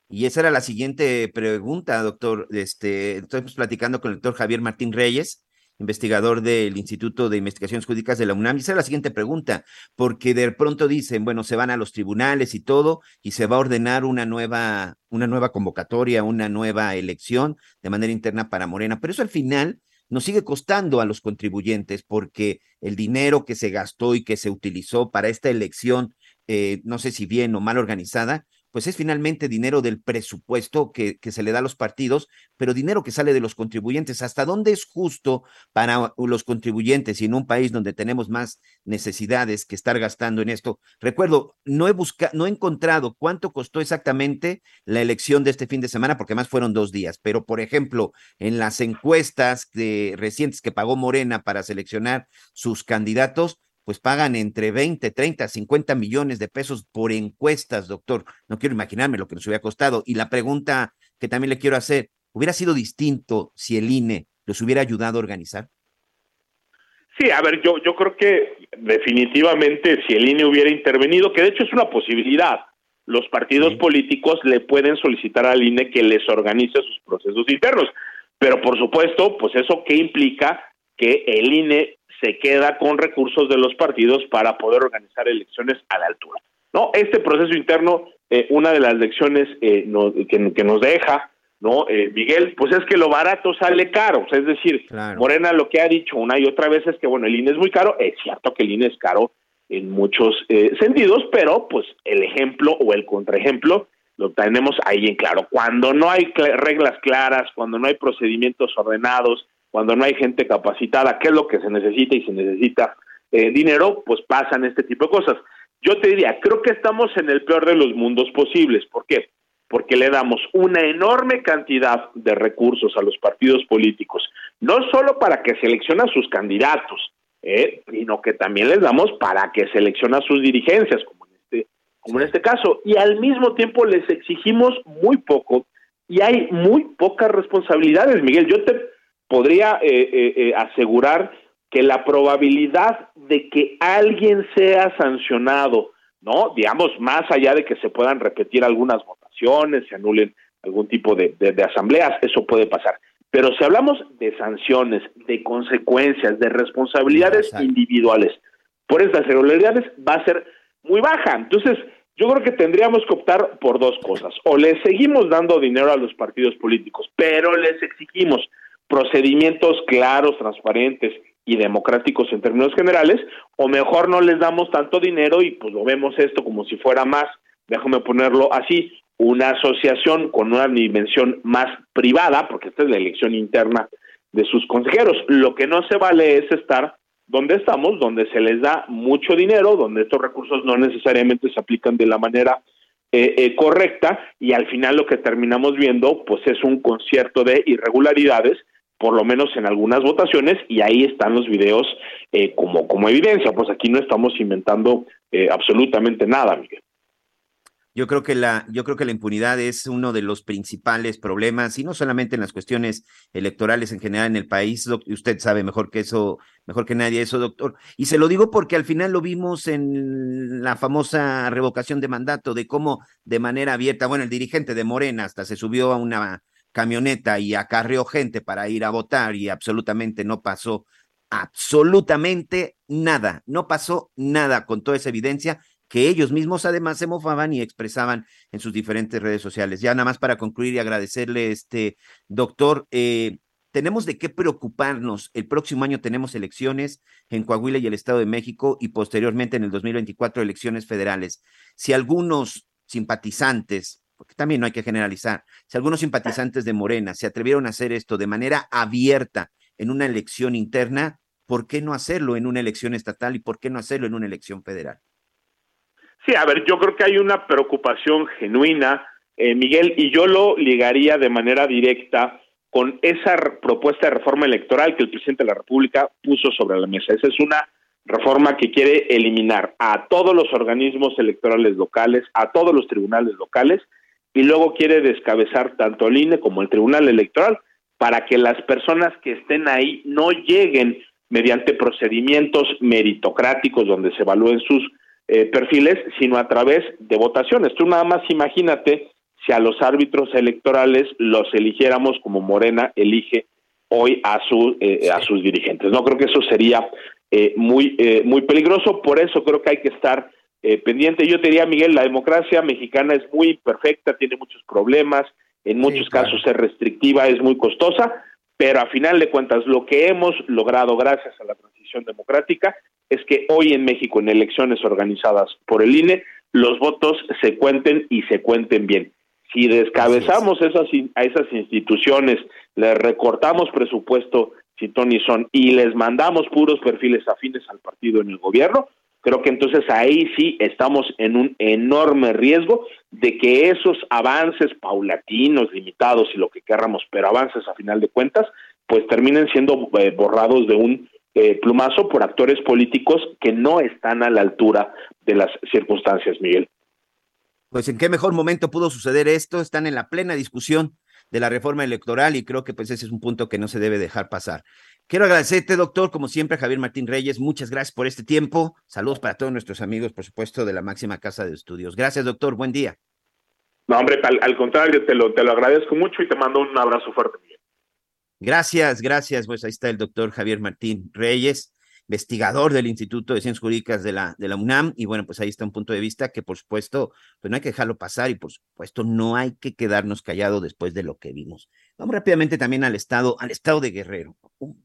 S4: Y esa era la siguiente pregunta, doctor. Este, estoy platicando con el doctor Javier Martín Reyes, investigador del Instituto de Investigaciones Jurídicas de la UNAM. Y esa es la siguiente pregunta, porque de pronto dicen, bueno, se van a los tribunales y todo, y se va a ordenar una nueva, una nueva convocatoria, una nueva elección de manera interna para Morena, pero eso al final nos sigue costando a los contribuyentes porque el dinero que se gastó y que se utilizó para esta elección, eh, no sé si bien o mal organizada, pues es finalmente dinero del presupuesto que, se le da a los partidos, pero dinero que sale de los contribuyentes. ¿Hasta dónde es justo para los contribuyentes y en un país donde tenemos más necesidades que estar gastando en esto? Recuerdo, no he buscado, no he encontrado cuánto costó exactamente la elección de este fin de semana, porque más fueron dos días, pero por ejemplo, en las encuestas de, recientes que pagó Morena para seleccionar sus candidatos, pues pagan entre 20, 30, 50 millones de pesos por encuestas, doctor. No quiero imaginarme lo que nos hubiera costado. Y la pregunta que también le quiero hacer, ¿hubiera sido distinto si el INE los hubiera ayudado a organizar?
S9: Sí, a ver, yo, yo creo que definitivamente si el INE hubiera intervenido, que de hecho es una posibilidad, los partidos políticos le pueden solicitar al INE que les organice sus procesos internos. Pero por supuesto, pues eso qué implica que el INE se queda con recursos de los partidos para poder organizar elecciones a la altura. No, este proceso interno, eh, una de las lecciones eh, que, nos deja, no, eh, Miguel, pues es que lo barato sale caro, es decir, Morena lo que ha dicho una y otra vez es que bueno, el INE es muy caro, es cierto que el INE es caro en muchos sentidos, pero pues el ejemplo o el contraejemplo lo tenemos ahí en claro. Cuando no hay reglas claras, cuando no hay procedimientos ordenados, cuando no hay gente capacitada, qué es lo que se necesita y se necesita eh, dinero, pues pasan este tipo de cosas. Yo te diría, creo que estamos en el peor de los mundos posibles. ¿Por qué? Porque le damos una enorme cantidad de recursos a los partidos políticos, no solo para que seleccionen sus candidatos, eh, sino que también les damos para que seleccionen sus dirigencias, como en este, como en este caso, y al mismo tiempo les exigimos muy poco y hay muy pocas responsabilidades, Miguel. Yo te podría eh, eh, eh, asegurar que la probabilidad de que alguien sea sancionado, ¿no? Digamos, más allá de que se puedan repetir algunas votaciones, se anulen algún tipo de, asambleas, eso puede pasar. Pero si hablamos de sanciones, de consecuencias, de responsabilidades individuales por estas irregularidades, va a ser muy baja. Entonces, yo creo que tendríamos que optar por dos cosas. O le seguimos dando dinero a los partidos políticos, pero les exigimos procedimientos claros, transparentes y democráticos en términos generales, o mejor no les damos tanto dinero y pues lo vemos esto como si fuera más, déjame ponerlo así, una asociación con una dimensión más privada, porque esta es la elección interna de sus consejeros. Lo que no se vale es estar donde estamos, donde se les da mucho dinero, donde estos recursos no necesariamente se aplican de la manera eh, eh, correcta y al final lo que terminamos viendo pues es un concierto de irregularidades por lo menos en algunas votaciones, y ahí están los videos eh, como, como evidencia. Pues aquí no estamos inventando eh, absolutamente nada, Miguel.
S4: Yo creo que la, yo creo que la impunidad es uno de los principales problemas, y no solamente en las cuestiones electorales en general en el país. Usted sabe mejor que eso, mejor que nadie eso, doctor. Y se lo digo porque al final lo vimos en la famosa revocación de mandato, de cómo de manera abierta, bueno, el dirigente de Morena hasta se subió a una camioneta y acarreó gente para ir a votar y absolutamente no pasó absolutamente nada, no pasó nada con toda esa evidencia que ellos mismos además se mofaban y expresaban en sus diferentes redes sociales. Ya nada más para concluir y agradecerle, este doctor, eh, tenemos de qué preocuparnos. El próximo año tenemos elecciones en Coahuila y el Estado de México y posteriormente en el 2024 elecciones federales. Si algunos simpatizantes porque también no hay que generalizar, si algunos simpatizantes de Morena se atrevieron a hacer esto de manera abierta en una elección interna, ¿por qué no hacerlo en una elección estatal y por qué no hacerlo en una elección federal?
S9: Sí, a ver, yo creo que hay una preocupación genuina, eh, Miguel, y yo lo ligaría de manera directa con esa propuesta de reforma electoral que el presidente de la República puso sobre la mesa. Esa es una reforma que quiere eliminar a todos los organismos electorales locales, a todos los tribunales locales y luego quiere descabezar tanto el INE como el Tribunal Electoral para que las personas que estén ahí no lleguen mediante procedimientos meritocráticos donde se evalúen sus eh, perfiles, sino a través de votaciones. Tú nada más imagínate si a los árbitros electorales los eligiéramos como Morena elige hoy a, su, eh, a sus dirigentes. No creo que eso sería eh, muy, muy peligroso, por eso creo que hay que estar eh, pendiente. Yo te diría, Miguel, la democracia mexicana es muy imperfecta, tiene muchos problemas, en muchos casos es restrictiva, es muy costosa, pero a final de cuentas lo que hemos logrado gracias a la transición democrática es que hoy en México, en elecciones organizadas por el INE, los votos se cuenten y se cuenten bien. Si descabezamos esas, a esas instituciones, les recortamos presupuesto si Tony son y les mandamos puros perfiles afines al partido en el gobierno, creo que entonces ahí sí estamos en un enorme riesgo de que esos avances paulatinos, limitados y lo que querramos, pero avances a final de cuentas, pues terminen siendo eh, borrados de un eh, plumazo por actores políticos que no están a la altura de las circunstancias, Miguel.
S4: Pues en qué mejor momento pudo suceder esto, están en la plena discusión de la reforma electoral y creo que pues ese es un punto que no se debe dejar pasar. Quiero agradecerte, doctor, como siempre, Javier Martín Reyes. Muchas gracias por este tiempo. Saludos para todos nuestros amigos, por supuesto, de la máxima casa de estudios. Gracias, doctor. Buen día.
S9: No, hombre, al, contrario, te lo, te lo agradezco mucho y te mando un abrazo fuerte.
S4: Gracias, gracias. Pues ahí está el doctor Javier Martín Reyes investigador del Instituto de Ciencias Jurídicas de la, de la UNAM, y bueno, pues ahí está un punto de vista que por supuesto, pues no hay que dejarlo pasar y por supuesto no hay que quedarnos callados después de lo que vimos. Vamos rápidamente también al estado, al estado de Guerrero.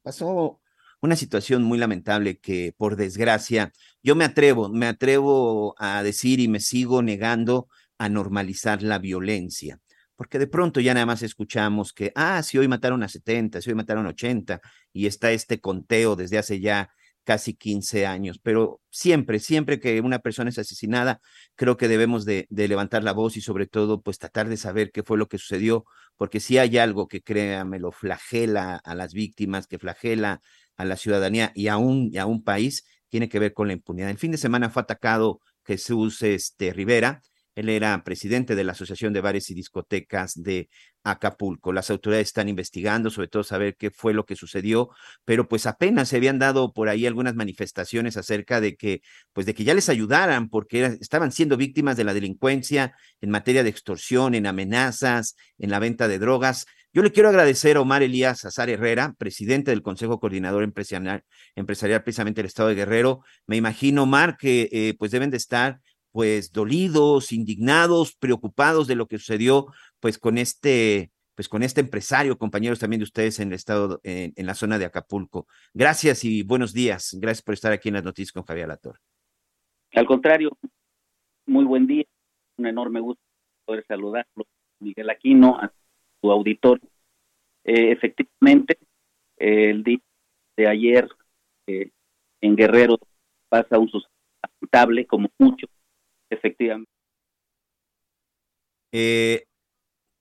S4: Pasó una situación muy lamentable que por desgracia, yo me atrevo, me atrevo a decir y me sigo negando a normalizar la violencia porque de pronto ya nada más escuchamos que, ah, si hoy mataron a 70, si hoy mataron a 80, y está este conteo desde hace ya casi 15 años, pero siempre, siempre que una persona es asesinada, creo que debemos de, levantar la voz y sobre todo, pues tratar de saber qué fue lo que sucedió, porque si hay algo que, créame, lo flagela a las víctimas, que flagela a la ciudadanía y a un, y a un país, tiene que ver con la impunidad. El fin de semana fue atacado Jesús este, Rivera, él era presidente de la Asociación de Bares y Discotecas de Acapulco. Las autoridades están investigando, sobre todo saber qué fue lo que sucedió, pero pues apenas se habían dado por ahí algunas manifestaciones acerca de que, pues de que ya les ayudaran porque estaban siendo víctimas de la delincuencia en materia de extorsión, en amenazas, en la venta de drogas. Yo le quiero agradecer a Omar Elías Azar Herrera, presidente del Consejo Coordinador Empresarial, empresarial precisamente del Estado de Guerrero. Me imagino, Omar, que eh, pues deben de estar pues dolidos, indignados, preocupados de lo que sucedió pues con este pues con este empresario, compañeros también de ustedes en el estado, en, la zona de Acapulco. Gracias y buenos días. Gracias por estar aquí en las noticias con Javier Lator.
S10: Al contrario, muy buen día. Un enorme gusto poder saludarlo, Miguel Aquino, a tu auditor. Eh, efectivamente, el día de ayer eh, en Guerrero pasa un suceso como muchos efectivamente.
S4: Eh,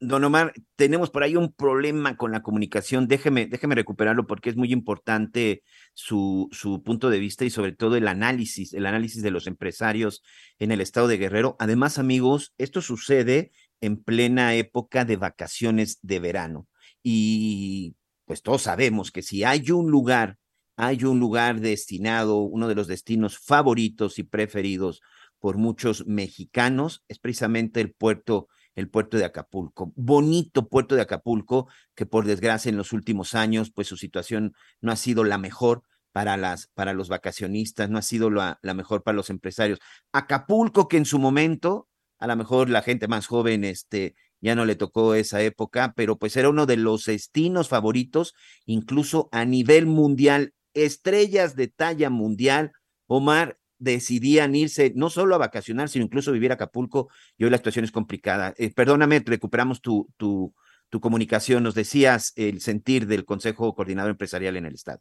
S4: don Omar, tenemos por ahí un problema con la comunicación. Déjeme, déjeme recuperarlo porque es muy importante su, su punto de vista y sobre todo el análisis, el análisis de los empresarios en el estado de Guerrero. Además, amigos, esto sucede en plena época de vacaciones de verano. Y pues todos sabemos que si hay un lugar, hay un lugar destinado, uno de los destinos favoritos y preferidos por muchos mexicanos es precisamente el puerto, el puerto de Acapulco. Bonito puerto de Acapulco, que por desgracia en los últimos años, pues su situación no ha sido la mejor para, las, para los vacacionistas, no ha sido la, la mejor para los empresarios. Acapulco, que en su momento, a lo mejor la gente más joven, este, ya no le tocó esa época, pero pues era uno de los destinos favoritos, incluso a nivel mundial, estrellas de talla mundial. Omar, decidían irse no solo a vacacionar, sino incluso vivir a Acapulco, y hoy la situación es complicada. Eh, perdóname, recuperamos tu, tu, tu comunicación, nos decías el sentir del Consejo Coordinador Empresarial en el Estado.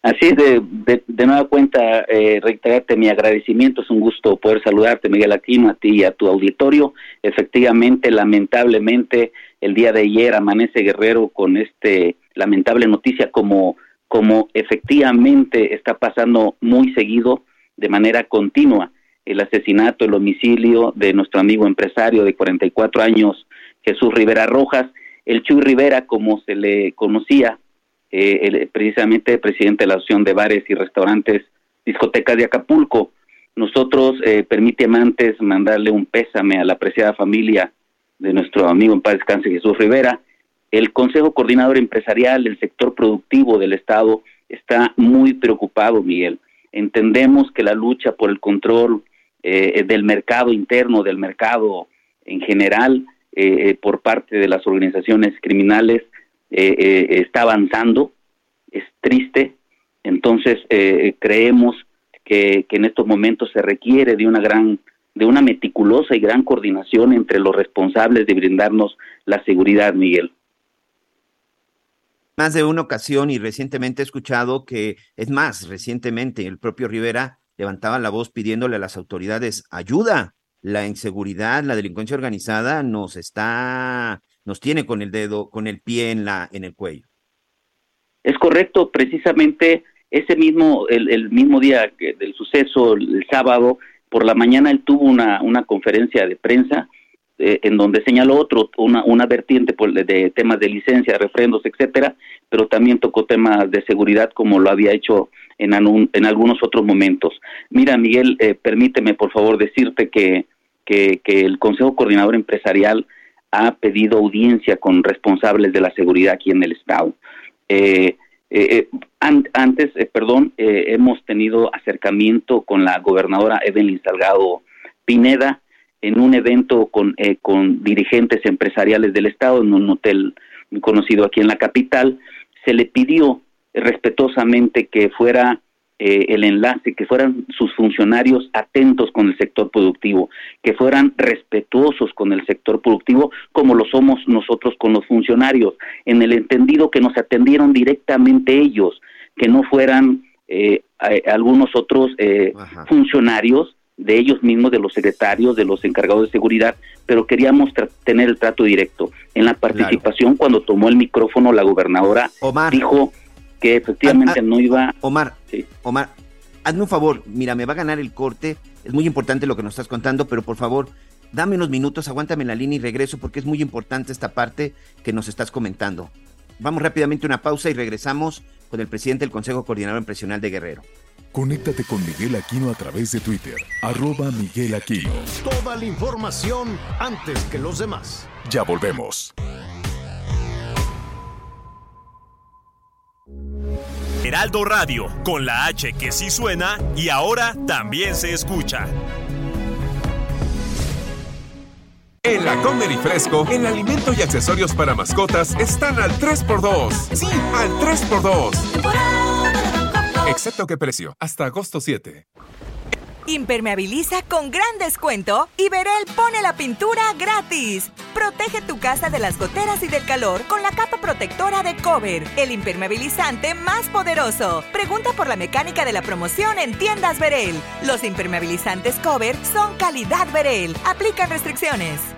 S10: Así es, de, de, nueva cuenta, eh, reiterarte mi agradecimiento, es un gusto poder saludarte, Miguel Aquino, a ti y a tu auditorio. Efectivamente, lamentablemente, el día de ayer amanece Guerrero con este lamentable noticia, como, como efectivamente está pasando muy seguido de manera continua el asesinato, el homicidio de nuestro amigo empresario de 44 años, Jesús Rivera Rojas, el Chuy Rivera, como se le conocía, eh, precisamente presidente de la Asociación de Bares y Restaurantes Discotecas de Acapulco. Nosotros, eh, antes mandarle un pésame a la apreciada familia de nuestro amigo en paz descanse Jesús Rivera. El Consejo Coordinador Empresarial, el sector productivo del Estado, está muy preocupado, Miguel. Entendemos que la lucha por el control eh, del mercado interno, del mercado en general, eh, por parte de las organizaciones criminales, eh, está avanzando, es triste, entonces creemos que, que, en estos momentos se requiere de una gran de una meticulosa y gran coordinación entre los responsables de brindarnos la seguridad, Miguel.
S4: Más de una ocasión y recientemente he escuchado que, es más, recientemente el propio Rivera levantaba la voz pidiéndole a las autoridades ayuda. La inseguridad, la delincuencia organizada nos está, nos tiene con el dedo, con el pie en la, en el cuello.
S10: Es correcto, precisamente ese mismo, el, mismo día del suceso, el, sábado, por la mañana él tuvo una, una conferencia de prensa eh, en donde señaló otro, una, una vertiente pues, de, temas de licencia, refrendos, etcétera, pero también tocó temas de seguridad como lo había hecho en, en algunos otros momentos. Mira, Miguel, eh, permíteme por favor decirte que, que, el Consejo Coordinador Empresarial ha pedido audiencia con responsables de la seguridad aquí en el Estado. Eh, eh, antes, perdón, hemos tenido acercamiento con la gobernadora Evelyn Salgado Pineda en un evento con, con dirigentes empresariales del Estado en un hotel muy conocido aquí en la capital. Se le pidió respetuosamente que fuera eh, el enlace, que fueran sus funcionarios atentos con el sector productivo, que fueran respetuosos con el sector productivo como lo somos nosotros con los funcionarios, en el entendido que nos atendieron directamente ellos, que no fueran eh, algunos otros eh, funcionarios de ellos mismos, de los secretarios, de los encargados de seguridad, pero queríamos tener el trato directo. En la participación, cuando tomó el micrófono, la gobernadora dijo que efectivamente no iba.
S4: Omar, Omar, hazme un favor, mira, me va a ganar el corte, es muy importante lo que nos estás contando, pero por favor, dame unos minutos, aguántame en la línea y regreso porque es muy importante esta parte que nos estás comentando. Vamos rápidamente a una pausa y regresamos con el presidente del Consejo Coordinador Empresarial de Guerrero.
S2: Conéctate con Miguel Aquino a través de Twitter, arroba Miguel Aquino.
S1: Toda la información antes que los demás.
S2: Ya volvemos.
S11: Heraldo Radio, con la H que sí suena y ahora también se escucha.
S12: En la Comer y Fresco, el alimento y accesorios para mascotas están al 3x2. Sí, al 3x2. Excepto qué precio, hasta agosto 7.
S7: Impermeabiliza con gran descuento y Verel pone la pintura gratis. Protege tu casa de las goteras y del calor con la capa protectora de Cover, el impermeabilizante más poderoso. Pregunta por la mecánica de la promoción en tiendas Verel. Los impermeabilizantes Cover son calidad Verel. Aplican restricciones.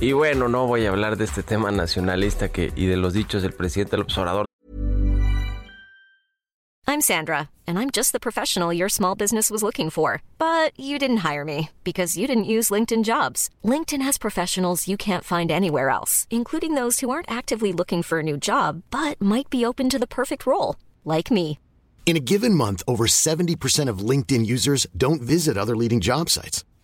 S13: Y bueno, no voy a hablar de este tema nacionalista que, y de los dichos del presidente López Obrador.
S14: I'm Sandra, and I'm just the professional your small business was looking for. But you didn't hire me because you didn't use LinkedIn jobs. LinkedIn has professionals you can't find anywhere else, including those who aren't actively looking for a new job, but might be open to the perfect role, like me.
S15: In a given month, over 70% of LinkedIn users don't visit other leading job sites.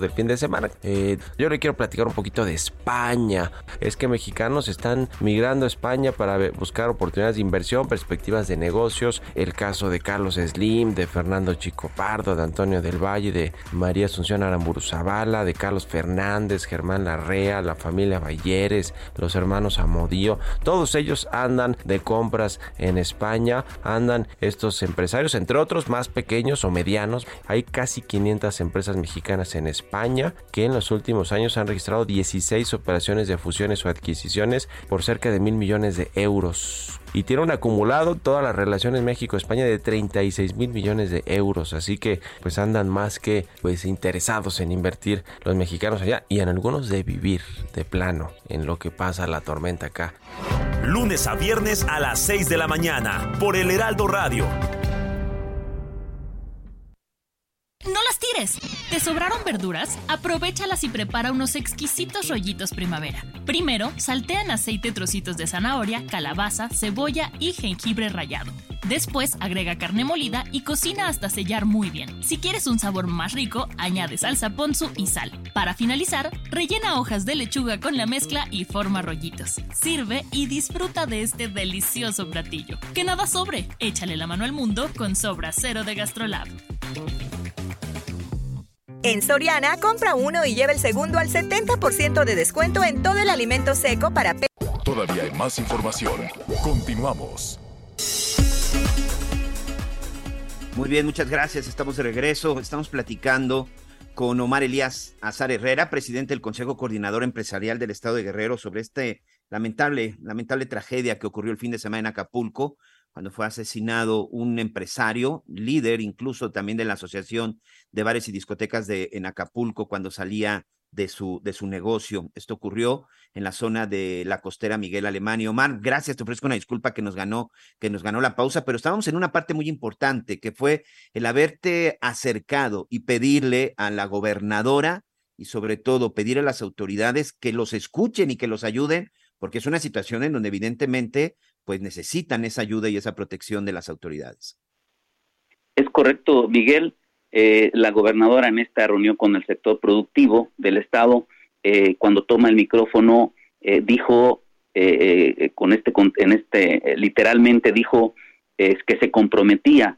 S13: Del fin de semana. Eh, yo le quiero platicar un poquito de España. Es que mexicanos están migrando a España para buscar oportunidades de inversión, perspectivas de negocios. El caso de Carlos Slim, de Fernando Chico Pardo, de Antonio del Valle, de María Asunción Aramburu Zavala, de Carlos Fernández, Germán Larrea, la familia Balleres, los hermanos Amodío. Todos ellos andan de compras en España. Andan estos empresarios, entre otros más pequeños o medianos. Hay casi 500 empresas mexicanas en España España, que en los últimos años han registrado 16 operaciones de fusiones o adquisiciones por cerca de mil millones de euros. Y tiene un acumulado todas las relaciones México-España de 36 mil millones de euros. Así que pues andan más que pues interesados en invertir los mexicanos allá y en algunos de vivir de plano en lo que pasa la tormenta acá.
S11: Lunes a viernes a las 6 de la mañana por el Heraldo Radio.
S16: No las tires. ¿Te sobraron verduras? Aprovechalas y prepara unos exquisitos rollitos primavera. Primero, saltea en aceite trocitos de zanahoria, calabaza, cebolla y jengibre rallado. Después, agrega carne molida y cocina hasta sellar muy bien. Si quieres un sabor más rico, añade salsa ponzu y sal. Para finalizar, rellena hojas de lechuga con la mezcla y forma rollitos. Sirve y disfruta de este delicioso platillo. Que nada sobre, échale la mano al mundo con Sobra Cero de Gastrolab.
S7: En Soriana, compra uno y lleva el segundo al 70% de descuento en todo el alimento seco para pe
S2: Todavía hay más información. Continuamos.
S4: Muy bien, muchas gracias. Estamos de regreso. Estamos platicando con Omar Elías Azar Herrera, presidente del Consejo Coordinador Empresarial del Estado de Guerrero, sobre este lamentable, lamentable tragedia que ocurrió el fin de semana en Acapulco cuando fue asesinado un empresario, líder incluso también de la Asociación de Bares y Discotecas de en Acapulco, cuando salía de su, de su negocio. Esto ocurrió en la zona de la costera Miguel Alemán. Y Omar, gracias, te ofrezco una disculpa que nos ganó, que nos ganó la pausa, pero estábamos en una parte muy importante, que fue el haberte acercado y pedirle a la gobernadora y sobre todo pedir a las autoridades que los escuchen y que los ayuden, porque es una situación en donde evidentemente pues necesitan esa ayuda y esa protección de las autoridades.
S10: Es correcto, Miguel. Eh, la gobernadora en esta reunión con el sector productivo del Estado, eh, cuando toma el micrófono, eh, dijo, con este, en este, literalmente dijo que se comprometía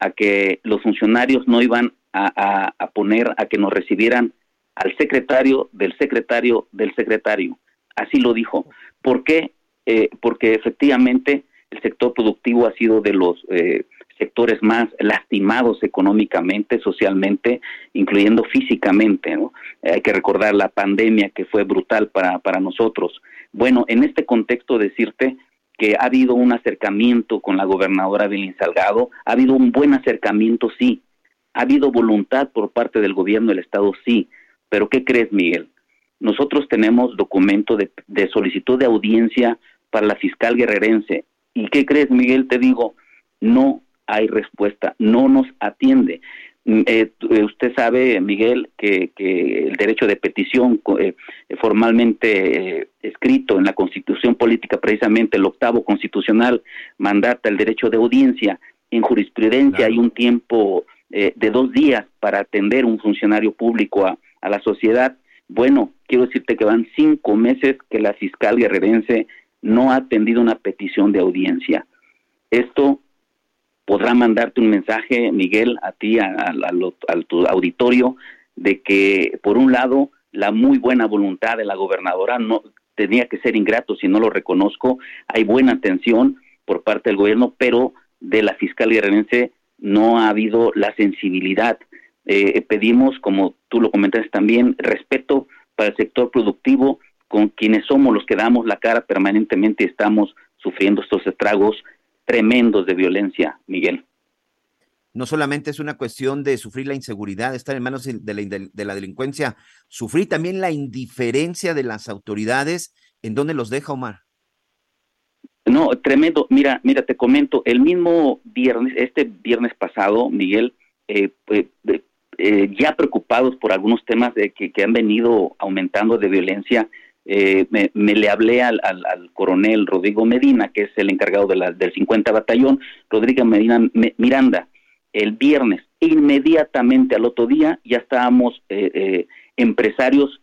S10: a que los funcionarios no iban a, a poner a que nos recibieran al secretario del secretario del secretario. Así lo dijo. ¿Por qué? Eh, porque efectivamente el sector productivo ha sido de los eh, sectores más lastimados económicamente, socialmente, incluyendo físicamente. hay que recordar la pandemia que fue brutal para, para nosotros. Bueno, en este contexto decirte que ha habido un acercamiento con la gobernadora Belín Salgado, ha habido un buen acercamiento, sí, ha habido voluntad por parte del gobierno del Estado, sí, pero ¿qué crees, Miguel? Nosotros tenemos documento de, de solicitud de audiencia para la fiscal guerrerense. ¿Y qué crees, Miguel? Te digo, no hay respuesta, no nos atiende. Mm, eh, eh, usted sabe, Miguel, que, el derecho de petición eh, formalmente escrito en la Constitución Política, precisamente el octavo constitucional, mandata el derecho de audiencia. En jurisprudencia hay un tiempo de dos días para atender un funcionario público a, a la sociedad. Bueno, quiero decirte que van cinco meses que la fiscal guerrerense no ha atendido una petición de audiencia. Esto podrá mandarte un mensaje, Miguel, a ti, a, tu auditorio, de que, por un lado, la muy buena voluntad de la gobernadora no tenía que ser ingrato si no lo reconozco. Hay buena atención por parte del gobierno, pero de la fiscal guerrerense no ha habido la sensibilidad. Eh, pedimos, como tú lo comentaste también, respeto para el sector productivo, con quienes somos los que damos la cara permanentemente y estamos sufriendo estos estragos tremendos de violencia, Miguel.
S4: No solamente es una cuestión de sufrir la inseguridad, estar en manos de la, delincuencia, sufrir también la indiferencia de las autoridades. ¿En dónde los deja Omar?
S10: No, tremendo. Mira, mira, te comento, el mismo viernes, este viernes pasado, Miguel, eh, eh, eh, ya preocupados por algunos temas de que, que, han venido aumentando de violencia eh, me, le hablé al, al, coronel Rodrigo Medina, que es el encargado de la, del 50 Batallón, Rodrigo Medina Miranda, el viernes, inmediatamente al otro día, ya estábamos eh, eh, empresarios,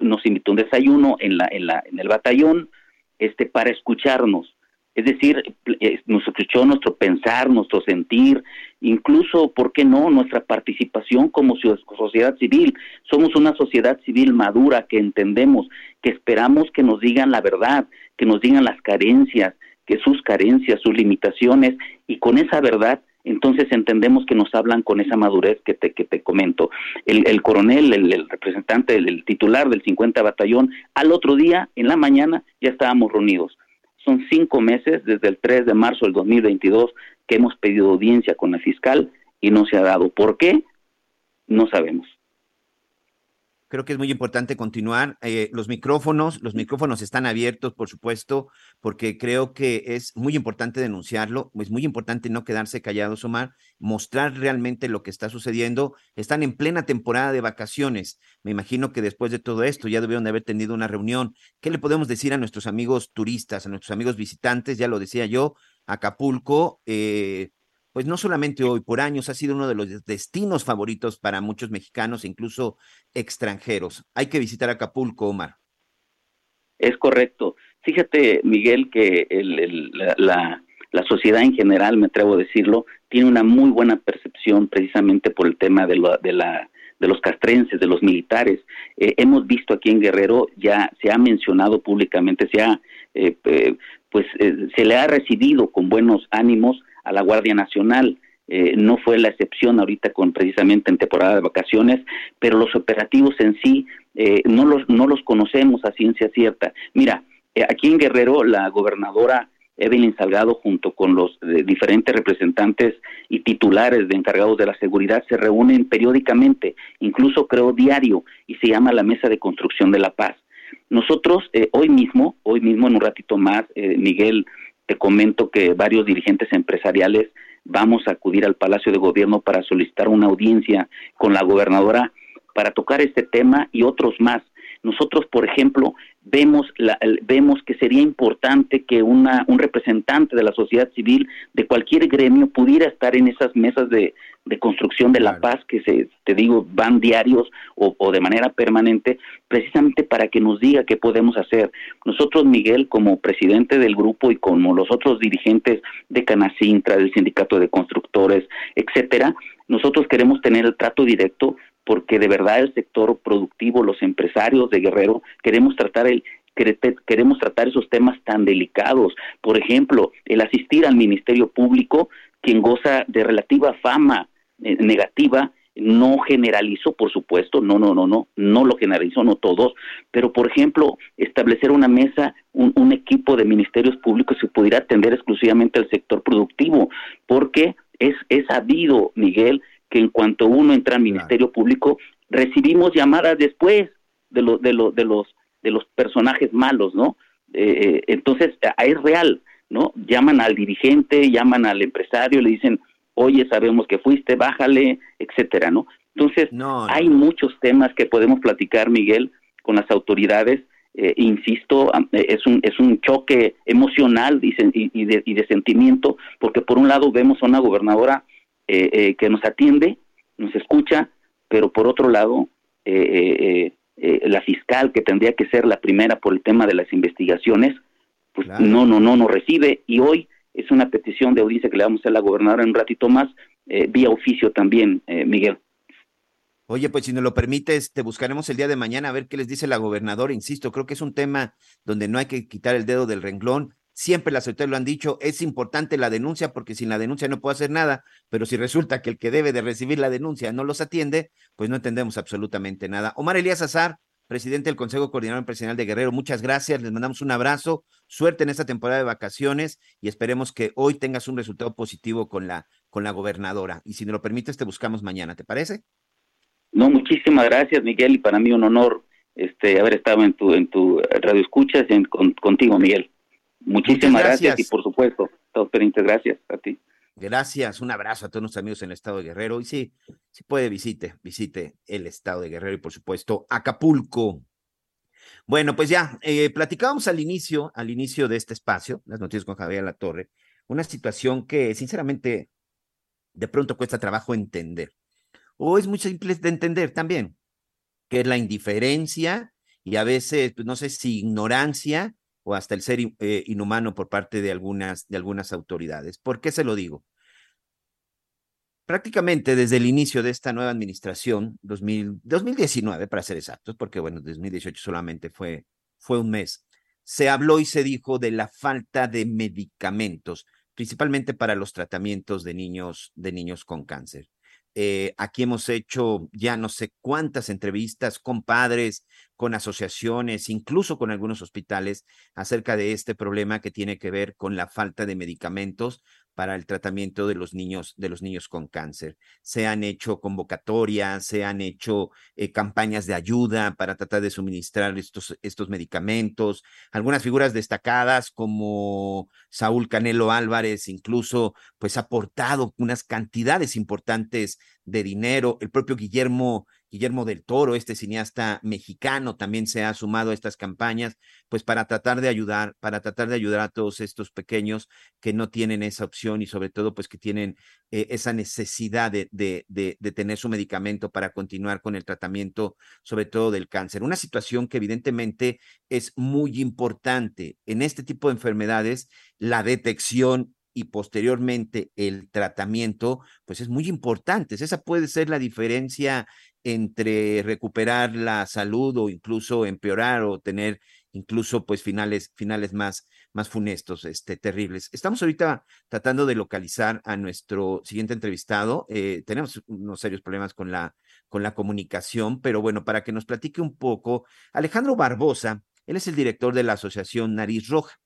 S10: nos invitó un desayuno en, la, en, la, en el batallón este, para escucharnos. Es decir, nos escuchó nuestro pensar, nuestro sentir, incluso, ¿por qué no?, nuestra participación como sociedad civil. Somos una sociedad civil madura que entendemos, que esperamos que nos digan la verdad, que nos digan las carencias, que sus carencias, sus limitaciones, y con esa verdad entonces entendemos que nos hablan con esa madurez que te, que te comento. El, coronel, el, representante, el, titular del 50 batallón, al otro día, en la mañana, ya estábamos reunidos. Son cinco meses desde el 3 de marzo del 2022 que hemos pedido audiencia con el fiscal y no se ha dado. ¿Por qué? No sabemos.
S4: Creo que es muy importante continuar. Eh, los micrófonos, los micrófonos están abiertos, por supuesto, porque creo que es muy importante denunciarlo, es muy importante no quedarse callados, Omar, mostrar realmente lo que está sucediendo. Están en plena temporada de vacaciones. Me imagino que después de todo esto ya debieron de haber tenido una reunión. ¿Qué le podemos decir a nuestros amigos turistas, a nuestros amigos visitantes? Ya lo decía yo, Acapulco. Eh, pues no solamente hoy, por años ha sido uno de los destinos favoritos para muchos mexicanos, incluso extranjeros. Hay que visitar Acapulco, Omar.
S10: Es correcto. Fíjate, Miguel, que la, sociedad en general, me atrevo a decirlo, tiene una muy buena percepción precisamente por el tema de, de, la, de los castrenses, de los militares. Eh, hemos visto aquí en Guerrero, ya se ha mencionado públicamente, se ha, eh, eh, pues se le ha recibido con buenos ánimos a la Guardia Nacional. Eh, no fue la excepción ahorita con precisamente en temporada de vacaciones, pero los operativos en sí eh, no, los, no los conocemos a ciencia cierta. Mira, eh, aquí en Guerrero la gobernadora Evelyn Salgado junto con los diferentes representantes y titulares de encargados de la seguridad se reúnen periódicamente, incluso creo diario, y se llama la Mesa de Construcción de la Paz. Nosotros hoy mismo, hoy mismo en un ratito más, Miguel, te comento que varios dirigentes empresariales vamos a acudir al Palacio de Gobierno para solicitar una audiencia con la gobernadora para tocar este tema y otros más. Nosotros, por ejemplo, vemos, la, vemos que sería importante que una, un representante de la sociedad civil de cualquier gremio pudiera estar en esas mesas de, de construcción de la paz que se, te digo, van diarios o, o, de manera permanente, precisamente para que nos diga qué podemos hacer. Nosotros, Miguel, como presidente del grupo y como los otros dirigentes de Canacintra, del Sindicato de Constructores, etcétera, nosotros queremos tener el trato directo porque de verdad el sector productivo, los empresarios de Guerrero, queremos tratar el queremos tratar esos temas tan delicados. Por ejemplo, el asistir al Ministerio Público, quien goza de relativa fama eh, negativa, no generalizó, por supuesto, no, no, no, no, no lo generalizó, no todos, pero por ejemplo, establecer una mesa, un, equipo de ministerios públicos que pudiera atender exclusivamente al sector productivo, porque es, es sabido, Miguel, que en cuanto uno entra al Ministerio Público, recibimos llamadas después de, lo, de, lo, de, los, de los personajes malos, ¿no? Eh, eh entonces, es real, ¿no? Llaman al dirigente, llaman al empresario, le dicen, oye, sabemos que fuiste, bájale, etcétera, ¿no? Entonces, hay muchos temas que podemos platicar, Miguel, con las autoridades. Eh, insisto, eh, es un, es un choque emocional y, y, de, y de sentimiento, porque por un lado vemos a una gobernadora eh, eh, que nos atiende, nos escucha, pero por otro lado, eh, la fiscal, que tendría que ser la primera por el tema de las investigaciones, pues no, no, no nos recibe y hoy es una petición de audiencia que le vamos a hacer a la gobernadora en un ratito más, vía oficio también, Miguel.
S4: Oye, pues si nos lo permites, te buscaremos el día de mañana a ver qué les dice la gobernadora. Insisto, creo que es un tema donde no hay que quitar el dedo del renglón. Siempre las autoridades lo han dicho, es importante la denuncia porque sin la denuncia no puedo hacer nada, pero si resulta que el que debe de recibir la denuncia no los atiende, pues no entendemos absolutamente nada. Omar Elías Azar, presidente del Consejo Coordinador Empresarial de Guerrero, muchas gracias, les mandamos un abrazo, suerte en esta temporada de vacaciones y esperemos que hoy tengas un resultado positivo con la, con la gobernadora. Y si me lo permites, te buscamos mañana, ¿te parece?
S10: No, muchísimas gracias, Miguel, y para mí un honor este haber estado en tu en tu radio escuchas y contigo, Miguel. Muchísimas gracias. y por supuesto, todos pendientes, gracias a ti.
S4: Gracias, un abrazo a todos nuestros amigos en el estado de Guerrero. Y sí, si puede, visite, visite el estado de Guerrero y por supuesto Acapulco. Bueno, pues ya, eh, platicábamos al inicio, al inicio de este espacio, las noticias con Javier La Torre, una situación que sinceramente de pronto cuesta trabajo entender. O es muy simple de entender también, que es la indiferencia y a veces, pues no sé si ignorancia o hasta el ser eh, inhumano por parte de algunas, de algunas autoridades. ¿Por qué se lo digo? Prácticamente desde el inicio de esta nueva administración, 2019 para ser exactos, porque bueno, 2018 solamente fue, fue un mes, se habló y se dijo de la falta de medicamentos, principalmente para los tratamientos de niños, de niños con cáncer. Eh, aquí hemos hecho ya no sé cuántas entrevistas con padres, con asociaciones, incluso con algunos hospitales acerca de este problema que tiene que ver con la falta de medicamentos para el tratamiento de los niños, de los niños con cáncer. Se han hecho convocatorias, se han hecho eh, campañas de ayuda para tratar de suministrar estos, estos medicamentos. Algunas figuras destacadas como Saúl Canelo Álvarez, incluso, pues ha aportado unas cantidades importantes de dinero. El propio Guillermo Guillermo del Toro, este cineasta mexicano, también se ha sumado a estas campañas, pues para tratar de ayudar, para tratar de ayudar a todos estos pequeños que no tienen esa opción y sobre todo pues que tienen eh, esa necesidad de, de, tener su medicamento para continuar con el tratamiento, sobre todo del cáncer. Una situación que evidentemente es muy importante en este tipo de enfermedades, la detección y posteriormente el tratamiento, pues es muy importante. Esa puede ser la diferencia entre recuperar la salud o incluso empeorar o tener incluso pues finales, finales más, más funestos, este, terribles. Estamos ahorita tratando de localizar a nuestro siguiente entrevistado. Eh, tenemos unos serios problemas con la, con la comunicación, pero bueno, para que nos platique un poco, Alejandro Barbosa, él es el director de la Asociación Nariz Roja.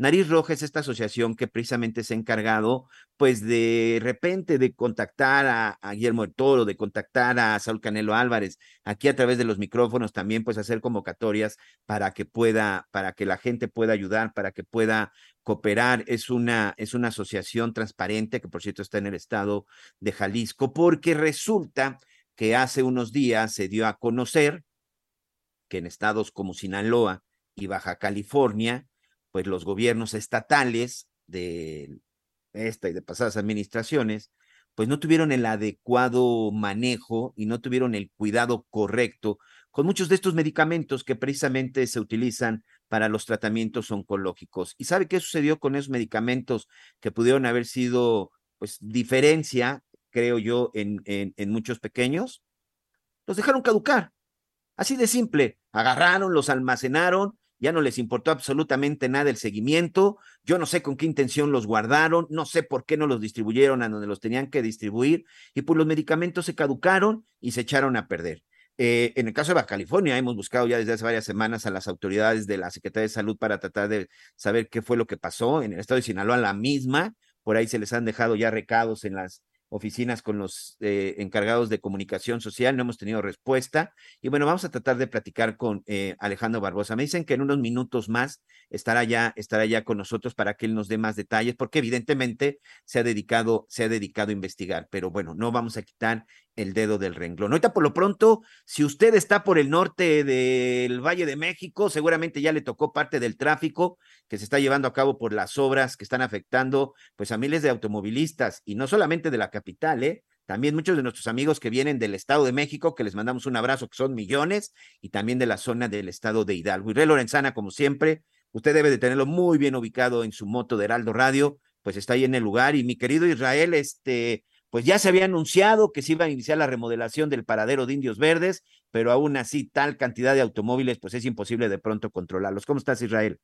S4: Nariz Roja es esta asociación que precisamente se ha encargado, pues de repente de contactar a, Guillermo del Toro, de contactar a Saúl Canelo Álvarez, aquí a través de los micrófonos también, pues hacer convocatorias para que pueda, para que la gente pueda ayudar, para que pueda cooperar. Es una, es una asociación transparente que por cierto está en el estado de Jalisco, porque resulta que hace unos días se dio a conocer que en estados como Sinaloa y Baja California, pues los gobiernos estatales de esta y de pasadas administraciones, pues no tuvieron el adecuado manejo y no tuvieron el cuidado correcto con muchos de estos medicamentos que precisamente se utilizan para los tratamientos oncológicos. ¿Y sabe qué sucedió con esos medicamentos que pudieron haber sido, pues, diferencia, creo yo, en, en, muchos pequeños? Los dejaron caducar. Así de simple. Agarraron, los almacenaron ya no les importó absolutamente nada el seguimiento, yo no sé con qué intención los guardaron, no sé por qué no los distribuyeron a donde los tenían que distribuir, y pues los medicamentos se caducaron y se echaron a perder. Eh, en el caso de Baja California, hemos buscado ya desde hace varias semanas a las autoridades de la Secretaría de Salud para tratar de saber qué fue lo que pasó. En el estado de Sinaloa, la misma, por ahí se les han dejado ya recados en las oficinas con los eh, encargados de comunicación social, no hemos tenido respuesta. Y bueno, vamos a tratar de platicar con eh, Alejandro Barbosa. Me dicen que en unos minutos más estará ya, estará ya con nosotros para que él nos dé más detalles, porque evidentemente se ha dedicado, se ha dedicado a investigar. Pero bueno, no vamos a quitar el dedo del renglón. Ahorita por lo pronto, si usted está por el norte del Valle de México, seguramente ya le tocó parte del tráfico que se está llevando a cabo por las obras que están afectando pues a miles de automovilistas y no solamente de la capital, ¿eh? También muchos de nuestros amigos que vienen del Estado de México, que les mandamos un abrazo, que son millones, y también de la zona del Estado de Hidalgo. Y Lorenzana, como siempre, usted debe de tenerlo muy bien ubicado en su moto de Heraldo Radio, pues está ahí en el lugar. Y mi querido Israel, este, pues ya se había anunciado que se iba a iniciar la remodelación del paradero de Indios Verdes, pero aún así tal cantidad de automóviles, pues es imposible de pronto controlarlos. ¿Cómo estás, Israel?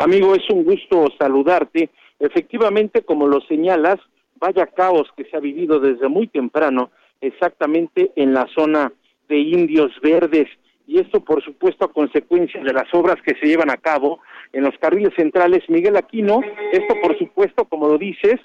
S17: Amigo, es un gusto saludarte. Efectivamente, como lo señalas, vaya caos que se ha vivido desde muy temprano, exactamente en la zona de Indios Verdes. Y esto, por supuesto, a consecuencia de las obras que se llevan a cabo en los carriles centrales Miguel Aquino. Esto, por supuesto, como lo dices,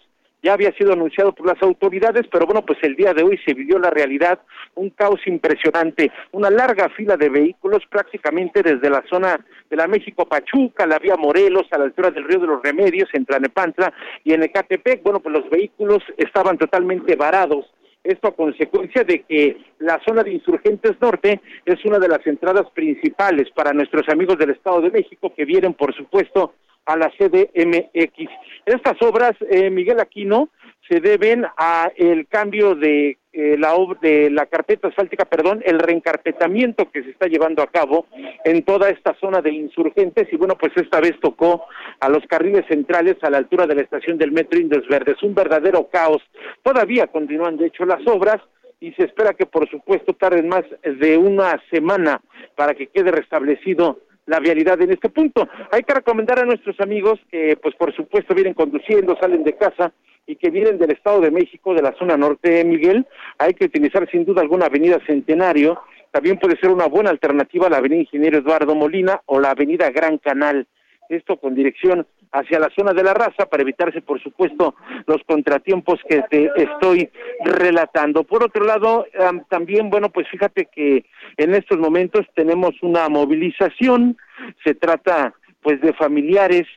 S17: ya había sido anunciado por las autoridades, pero bueno, pues el día de hoy se vivió la realidad, un caos impresionante, una larga fila de vehículos prácticamente desde la zona de la México Pachuca, la vía Morelos, a la altura del río de los Remedios, en Tlanepantla y en Ecatepec, bueno, pues los vehículos estaban totalmente varados. Esto a consecuencia de que la zona de Insurgentes Norte es una de las entradas principales para nuestros amigos del Estado de México que vienen, por supuesto, a la CDMX. Estas obras, eh, Miguel Aquino, se deben a el cambio de eh, la de la carpeta asfáltica, perdón, el reencarpetamiento que se está llevando a cabo en toda esta zona de insurgentes y bueno, pues esta vez tocó a los carriles centrales a la altura de la estación del metro Indios Verdes, un verdadero caos. Todavía continúan de hecho las obras y se espera que por supuesto tarden más de una semana para que quede restablecido la vialidad en este punto. Hay que recomendar a nuestros amigos que, pues por supuesto, vienen conduciendo, salen de casa y que vienen del Estado de México, de la zona norte, de Miguel, hay que utilizar sin duda alguna avenida Centenario, también puede ser una buena alternativa a la avenida Ingeniero Eduardo Molina o la avenida Gran Canal, esto con dirección hacia la zona de la raza para evitarse, por supuesto, los contratiempos que te estoy relatando. Por otro lado, también, bueno, pues fíjate que en estos momentos tenemos una movilización, se trata pues de familiares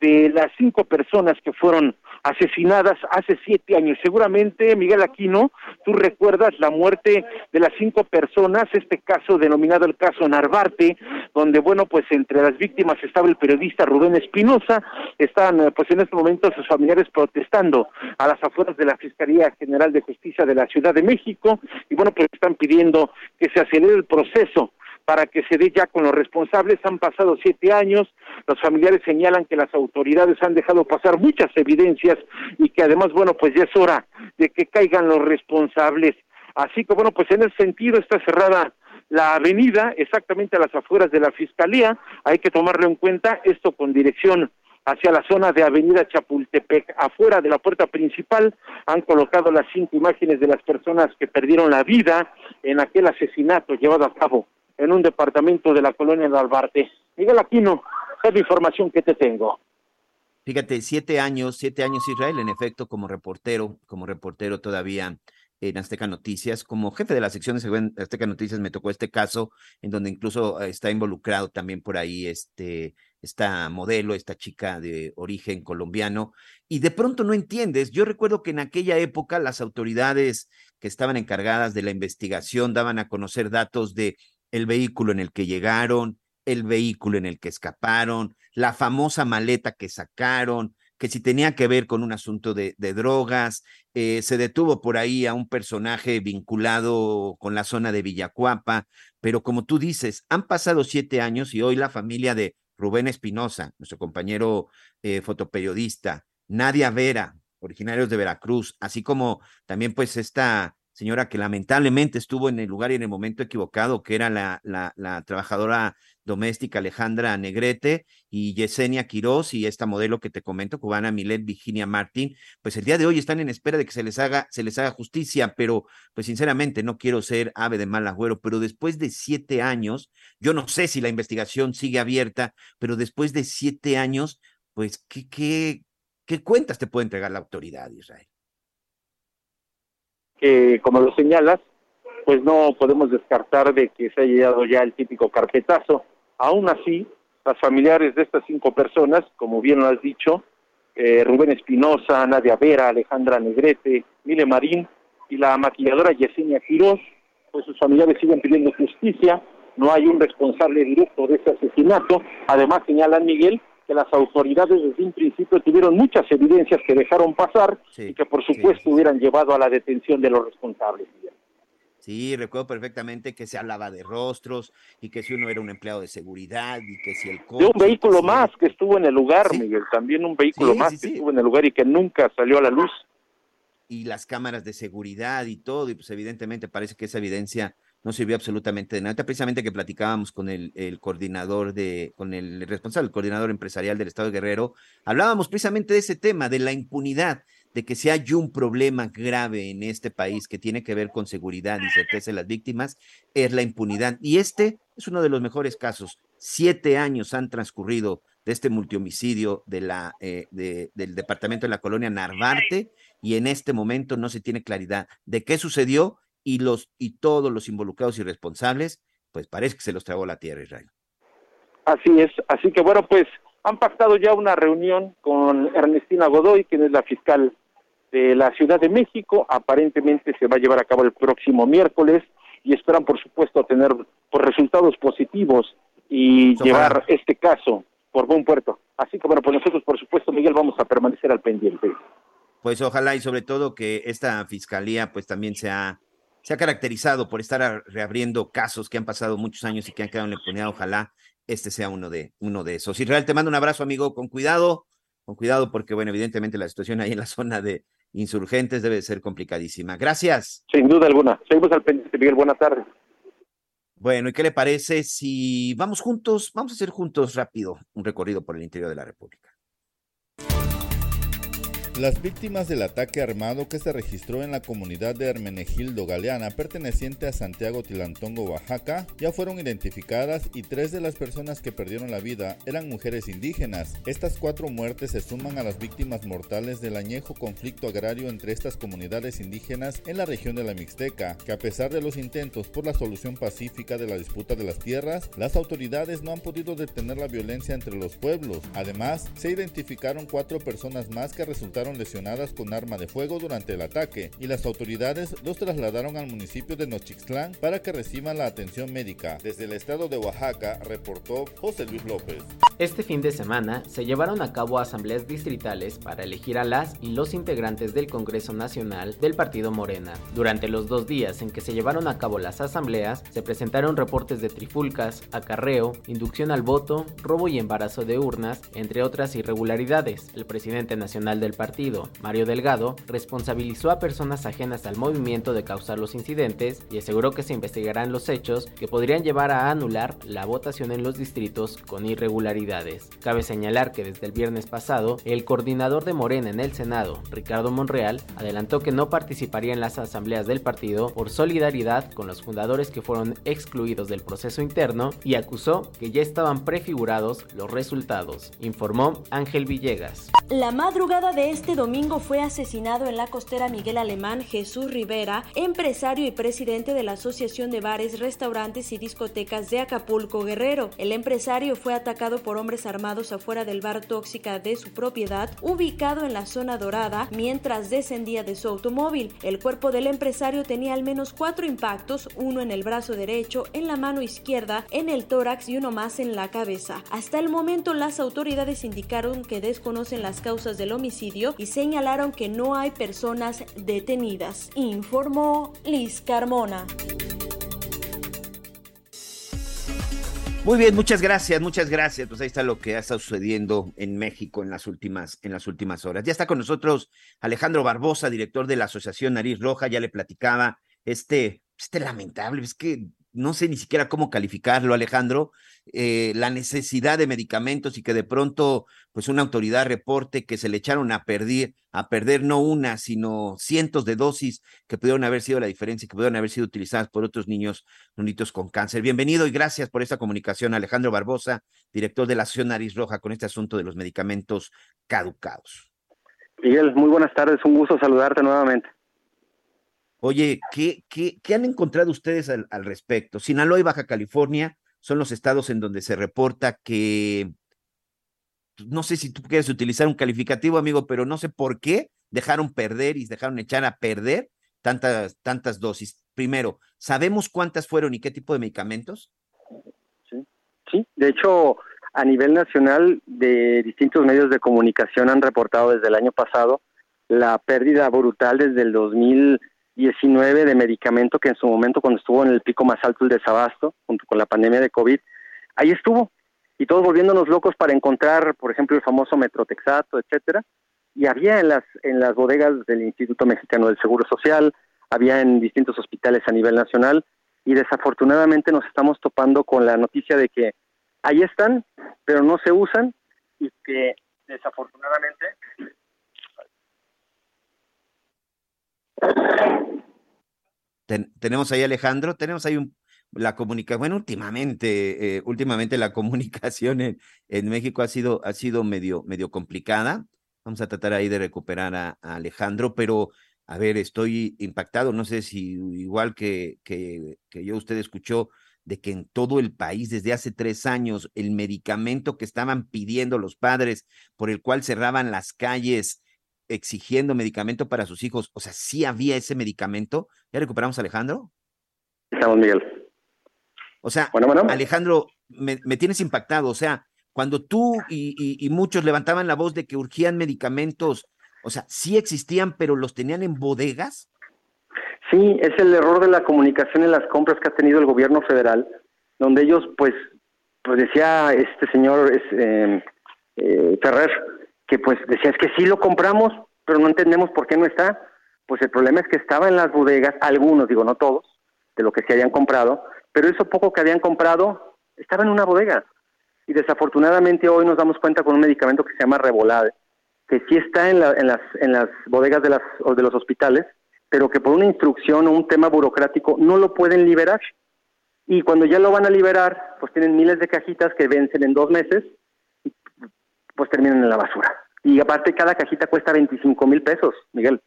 S17: de las cinco personas que fueron asesinadas hace siete años. Seguramente, Miguel Aquino, tú recuerdas la muerte de las cinco personas, este caso denominado el caso Narvarte, donde, bueno, pues entre las víctimas estaba el periodista Rubén Espinosa, están, eh, pues en este momento sus familiares protestando a las afueras de la Fiscalía General de Justicia de la Ciudad de México, y bueno, pues están pidiendo que se acelere el proceso para que se dé ya con los responsables. Han pasado siete años, los familiares señalan que las autoridades han dejado pasar muchas evidencias y que además, bueno, pues ya es hora de que caigan los responsables. Así que, bueno, pues en ese sentido está cerrada la avenida, exactamente a las afueras de la Fiscalía. Hay que tomarlo en cuenta, esto con dirección hacia la zona de Avenida Chapultepec. Afuera de la puerta principal han colocado las cinco imágenes de las personas que perdieron la vida en aquel asesinato llevado a cabo en un departamento de la colonia de Albarte. Miguel Aquino, es la información que te tengo.
S4: Fíjate, siete años, siete años Israel, en efecto, como reportero, como reportero todavía en Azteca Noticias, como jefe de la sección de Azteca Noticias me tocó este caso, en donde incluso eh, está involucrado también por ahí este, esta modelo, esta chica de origen colombiano, y de pronto no entiendes. Yo recuerdo que en aquella época las autoridades que estaban encargadas de la investigación daban a conocer datos de el vehículo en el que llegaron, el vehículo en el que escaparon, la famosa maleta que sacaron, que si tenía que ver con un asunto de, drogas, eh, se detuvo por ahí a un personaje vinculado con la zona de Villacuapa, pero como tú dices, han pasado siete años y hoy la familia de Rubén Espinosa, nuestro compañero eh, fotoperiodista, Nadia Vera, originarios de Veracruz, así como también pues esta señora que lamentablemente estuvo en el lugar y en el momento equivocado, que era la, la, trabajadora doméstica Alejandra Negrete y Yesenia Quiroz y esta modelo que te comento, cubana Milet Virginia Martín, pues el día de hoy están en espera de que se les haga, se les haga justicia, pero pues sinceramente no quiero ser ave de mal agüero, pero después de siete años, yo no sé si la investigación sigue abierta, pero después de siete años, pues, ¿qué, qué, qué cuentas te puede entregar la autoridad, Israel?
S17: Que, como lo señalas, pues no podemos descartar de que se haya dado ya el típico carpetazo. Aún así, las familiares de estas cinco personas, como bien lo has dicho, eh, Rubén Espinosa, Nadia Vera, Alejandra Negrete, Mile Marín y la maquilladora Yesenia Quiroz, pues sus familiares siguen pidiendo justicia, no hay un responsable directo de ese asesinato. Además, señalan Miguel que las autoridades desde un principio tuvieron muchas evidencias que dejaron pasar y que por supuesto hubieran llevado a la detención de los responsables.
S4: Sí, recuerdo perfectamente que se hablaba de rostros y que si uno era un empleado de seguridad y que si el
S17: De un vehículo más que estuvo en el lugar, Miguel, también un vehículo más que estuvo en el lugar y que nunca salió a la luz.
S4: Y las cámaras de seguridad y todo, y pues evidentemente parece que esa evidencia no sirvió absolutamente de nada. Precisamente que platicábamos con el, coordinador de, con el responsable, el coordinador empresarial del Estado de Guerrero, hablábamos precisamente de ese tema, de la impunidad, de que si hay un problema grave en este país que tiene que ver con seguridad y certeza de las víctimas, es la impunidad. Y este es uno de los mejores casos. Siete años han transcurrido de este multihomicidio de la, eh, de, del departamento de la colonia Narvarte y en este momento no se tiene claridad de qué sucedió y, los, y todos los involucrados y responsables, pues parece que se los tragó la tierra, Israel.
S17: Así es, así que bueno, pues han pactado ya una reunión con Ernestina Godoy, quien es la fiscal de la Ciudad de México, aparentemente se va a llevar a cabo el próximo miércoles y esperan por supuesto tener por pues, resultados positivos y llevar este caso por buen puerto. Así que bueno, pues nosotros por supuesto, Miguel, vamos a permanecer al pendiente.
S4: Pues ojalá y sobre todo que esta fiscalía pues también sea se ha caracterizado por estar reabriendo casos que han pasado muchos años y que han quedado en la impunidad. Ojalá este sea uno de, uno de esos. Israel, te mando un abrazo, amigo, con cuidado, con cuidado, porque, bueno, evidentemente la situación ahí en la zona de insurgentes debe ser complicadísima. Gracias.
S17: Sin duda alguna. Seguimos al pendiente, Miguel. Buenas tardes.
S4: Bueno, ¿y qué le parece si vamos juntos, vamos a hacer juntos rápido un recorrido por el interior de la República?
S18: Las víctimas del ataque armado que se registró en la comunidad de Hermenegildo Galeana, perteneciente a Santiago Tilantongo, Oaxaca, ya fueron identificadas y tres de las personas que perdieron la vida eran mujeres indígenas. Estas cuatro muertes se suman a las víctimas mortales del añejo conflicto agrario entre estas comunidades indígenas en la región de la Mixteca, que a pesar de los intentos por la solución pacífica de la disputa de las tierras, las autoridades no han podido detener la violencia entre los pueblos. Además, se identificaron cuatro personas más que resultaron lesionadas con arma de fuego durante el ataque y las autoridades los trasladaron al municipio de Nochixtlán para que reciban la atención médica. Desde el estado de Oaxaca reportó José Luis López.
S19: Este fin de semana se llevaron a cabo asambleas distritales para elegir a las y los integrantes del Congreso Nacional del Partido Morena. Durante los dos días en que se llevaron a cabo las asambleas, se presentaron reportes de trifulcas, acarreo, inducción al voto, robo y embarazo de urnas, entre otras irregularidades. El presidente nacional del partido Mario Delgado, responsabilizó a personas ajenas al movimiento de causar los incidentes y aseguró que se investigarán los hechos que podrían llevar a anular la votación en los distritos con irregularidades. Cabe señalar que desde el viernes pasado, el coordinador de Morena en el Senado, Ricardo Monreal, adelantó que no participaría en las asambleas del partido por solidaridad con los fundadores que fueron excluidos del proceso interno y acusó que ya estaban prefigurados los resultados, informó Ángel Villegas.
S20: La madrugada de este domingo fue asesinado en la costera Miguel Alemán Jesús Rivera, empresario y presidente de la Asociación de Bares, Restaurantes y Discotecas de Acapulco Guerrero. El empresario fue atacado por hombres armados afuera del bar tóxica de su propiedad, ubicado en la zona dorada, mientras descendía de su automóvil. El cuerpo del empresario tenía al menos cuatro impactos, uno en el brazo derecho, en la mano izquierda, en el tórax y uno más en la cabeza. Hasta el momento las autoridades indicaron que desconocen las causas del homicidio y señalaron que no hay personas detenidas, informó Liz Carmona.
S4: Muy bien, muchas gracias, muchas gracias. Pues ahí está lo que ha estado sucediendo en México en las últimas, en las últimas horas. Ya está con nosotros Alejandro Barbosa, director de la Asociación Nariz Roja, ya le platicaba este, este lamentable, es que no sé ni siquiera cómo calificarlo, Alejandro, eh, la necesidad de medicamentos y que de pronto, pues una autoridad reporte que se le echaron a perder, a perder no una, sino cientos de dosis que pudieron haber sido la diferencia, que pudieron haber sido utilizadas por otros niños, niños con cáncer. Bienvenido y gracias por esta comunicación, Alejandro Barbosa, director de la Asociación Nariz Roja, con este asunto de los medicamentos caducados.
S21: Miguel, muy buenas tardes, un gusto saludarte nuevamente.
S4: Oye, ¿qué, qué, qué han encontrado ustedes al, al respecto? Sinaloa y Baja California son los estados en donde se reporta que, pues, no sé si tú quieres utilizar un calificativo, amigo, pero no sé por qué dejaron perder y dejaron echar a perder tantas, tantas dosis. Primero, ¿sabemos cuántas fueron y qué tipo de medicamentos?
S21: Sí, sí. de hecho, a nivel nacional, de distintos medios de comunicación han reportado desde el año pasado la pérdida brutal desde el 2000 19 de medicamento que en su momento cuando estuvo en el pico más alto el desabasto, junto con la pandemia de COVID, ahí estuvo. Y todos volviéndonos locos para encontrar, por ejemplo, el famoso metrotexato, etcétera. Y había en las, en las bodegas del Instituto Mexicano del Seguro Social, había en distintos hospitales a nivel nacional, y desafortunadamente nos estamos topando con la noticia de que ahí están, pero no se usan, y que desafortunadamente
S4: tenemos ahí Alejandro, tenemos ahí un, la comunicación, bueno, últimamente, eh, últimamente la comunicación en, en, México ha sido, ha sido medio, medio complicada. Vamos a tratar ahí de recuperar a, Alejandro, pero a ver, estoy impactado, no sé si igual que, que, que yo usted escuchó de que en todo el país desde hace tres años el medicamento que estaban pidiendo los padres por el cual cerraban las calles exigiendo medicamento para sus hijos. O sea, sí había ese medicamento. ¿Ya recuperamos a Alejandro?
S21: Estamos, Miguel.
S4: O sea, Alejandro, me, tienes impactado. O sea, cuando tú y, muchos levantaban la voz de que urgían medicamentos, o sea, sí existían, pero los tenían en bodegas.
S21: Sí, es el error de la comunicación en las compras que ha tenido el gobierno federal, donde ellos, pues, pues decía este señor es, eh, eh, Ferrer, que pues decía, es que sí lo compramos, pero no entendemos por qué no está. Pues el problema es que estaba en las bodegas, algunos, digo, no todos, de lo que se habían comprado, pero eso poco que habían comprado estaba en una bodega. Y desafortunadamente hoy nos damos cuenta con un medicamento que se llama Revolade, que sí está en, en, las, las bodegas de, las, de los hospitales, pero que por una instrucción o un tema burocrático no lo pueden liberar. Y cuando ya lo van a liberar, pues tienen miles de cajitas que vencen en dos meses, pues terminan en la basura. Y aparte cada cajita cuesta 25 mil pesos, Miguel.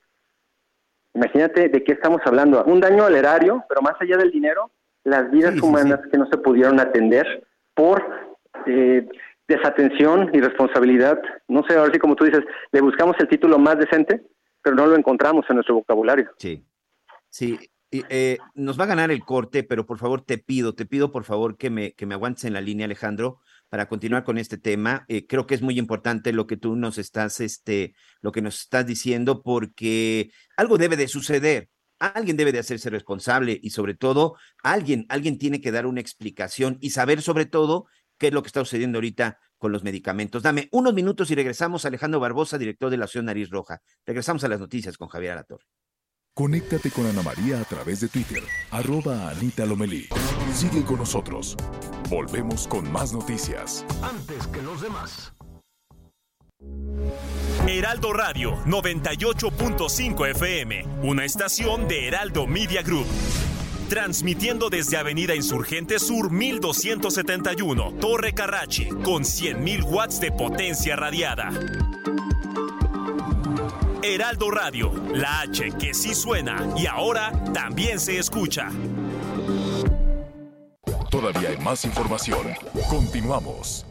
S21: Imagínate de qué estamos hablando. Un daño al erario, pero más allá del dinero, las vidas humanas que no se pudieron atender por eh, desatención y responsabilidad. No sé, ahora sí como tú dices, le buscamos el título más decente, pero no lo encontramos en nuestro vocabulario.
S4: Sí, sí. Eh, nos va a ganar el corte, pero por favor te pido, te pido por favor que me, que me aguantes en la línea, Alejandro, para continuar con este tema. Eh, creo que es muy importante lo que tú nos estás, este, lo que nos estás diciendo, porque algo debe de suceder. Alguien debe de hacerse responsable y sobre todo alguien, alguien tiene que dar una explicación y saber sobre todo qué es lo que está sucediendo ahorita con los medicamentos. Dame unos minutos y regresamos. Alejandro Barbosa, director de la Asociación Nariz Roja. Regresamos a las noticias con Javier Alatorre.
S2: Conéctate con Ana María a través de Twitter, arroba Anita Lomelí. Sigue con nosotros. Volvemos con más noticias.
S1: Antes que los demás.
S11: Heraldo Radio 98.5 FM, una estación de Heraldo Media Group. Transmitiendo desde Avenida Insurgente Sur 1271, Torre Carrachi, con 100.000 watts de potencia radiada. Heraldo Radio, la H que sí suena y ahora también se escucha.
S2: Todavía hay más información. Continuamos.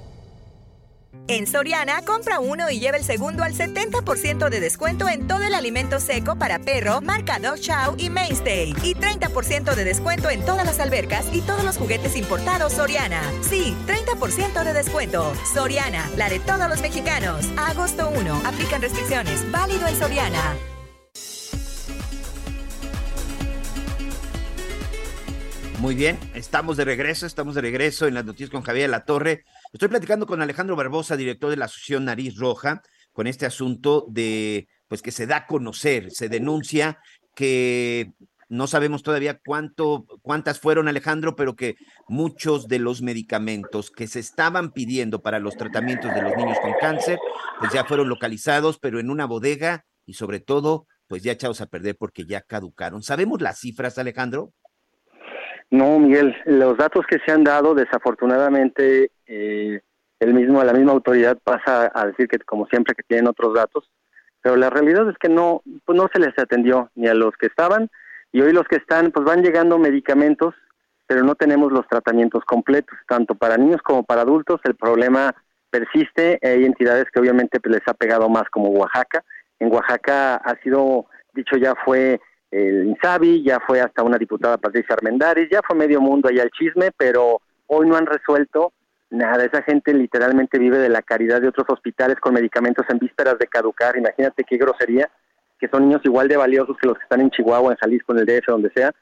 S7: En Soriana, compra uno y lleva el segundo al 70% de descuento en todo el alimento seco para perro, marca Dog Chow y Mainstay. Y 30% de descuento en todas las albercas y todos los juguetes importados Soriana. Sí, 30% de descuento. Soriana, la de todos los mexicanos. agosto 1. Aplican restricciones. Válido en Soriana.
S4: Muy bien, estamos de regreso, estamos de regreso en las noticias con Javier La Torre. Estoy platicando con Alejandro Barbosa, director de la Asociación Nariz Roja, con este asunto de, pues que se da a conocer, se denuncia que no sabemos todavía cuánto, cuántas fueron, Alejandro, pero que muchos de los medicamentos que se estaban pidiendo para los tratamientos de los niños con cáncer, pues ya fueron localizados, pero en una bodega y sobre todo, pues ya echados a perder porque ya caducaron. ¿Sabemos las cifras, Alejandro?
S21: No, Miguel, los datos que se han dado, desafortunadamente, eh, el mismo, la misma autoridad pasa a decir que, como siempre, que tienen otros datos, pero la realidad es que no, pues no se les atendió ni a los que estaban y hoy los que están, pues van llegando medicamentos, pero no tenemos los tratamientos completos, tanto para niños como para adultos. El problema persiste. Hay entidades que obviamente pues, les ha pegado más, como Oaxaca. En Oaxaca ha sido, dicho ya, fue el Insabi, ya fue hasta una diputada Patricia Armendáriz, ya fue medio mundo allá el chisme, pero hoy no han resuelto nada. Esa gente literalmente vive de la caridad de otros hospitales con medicamentos en vísperas de caducar. Imagínate qué grosería, que son niños igual de valiosos que los que están en Chihuahua, en Jalisco, en el DF, donde sea,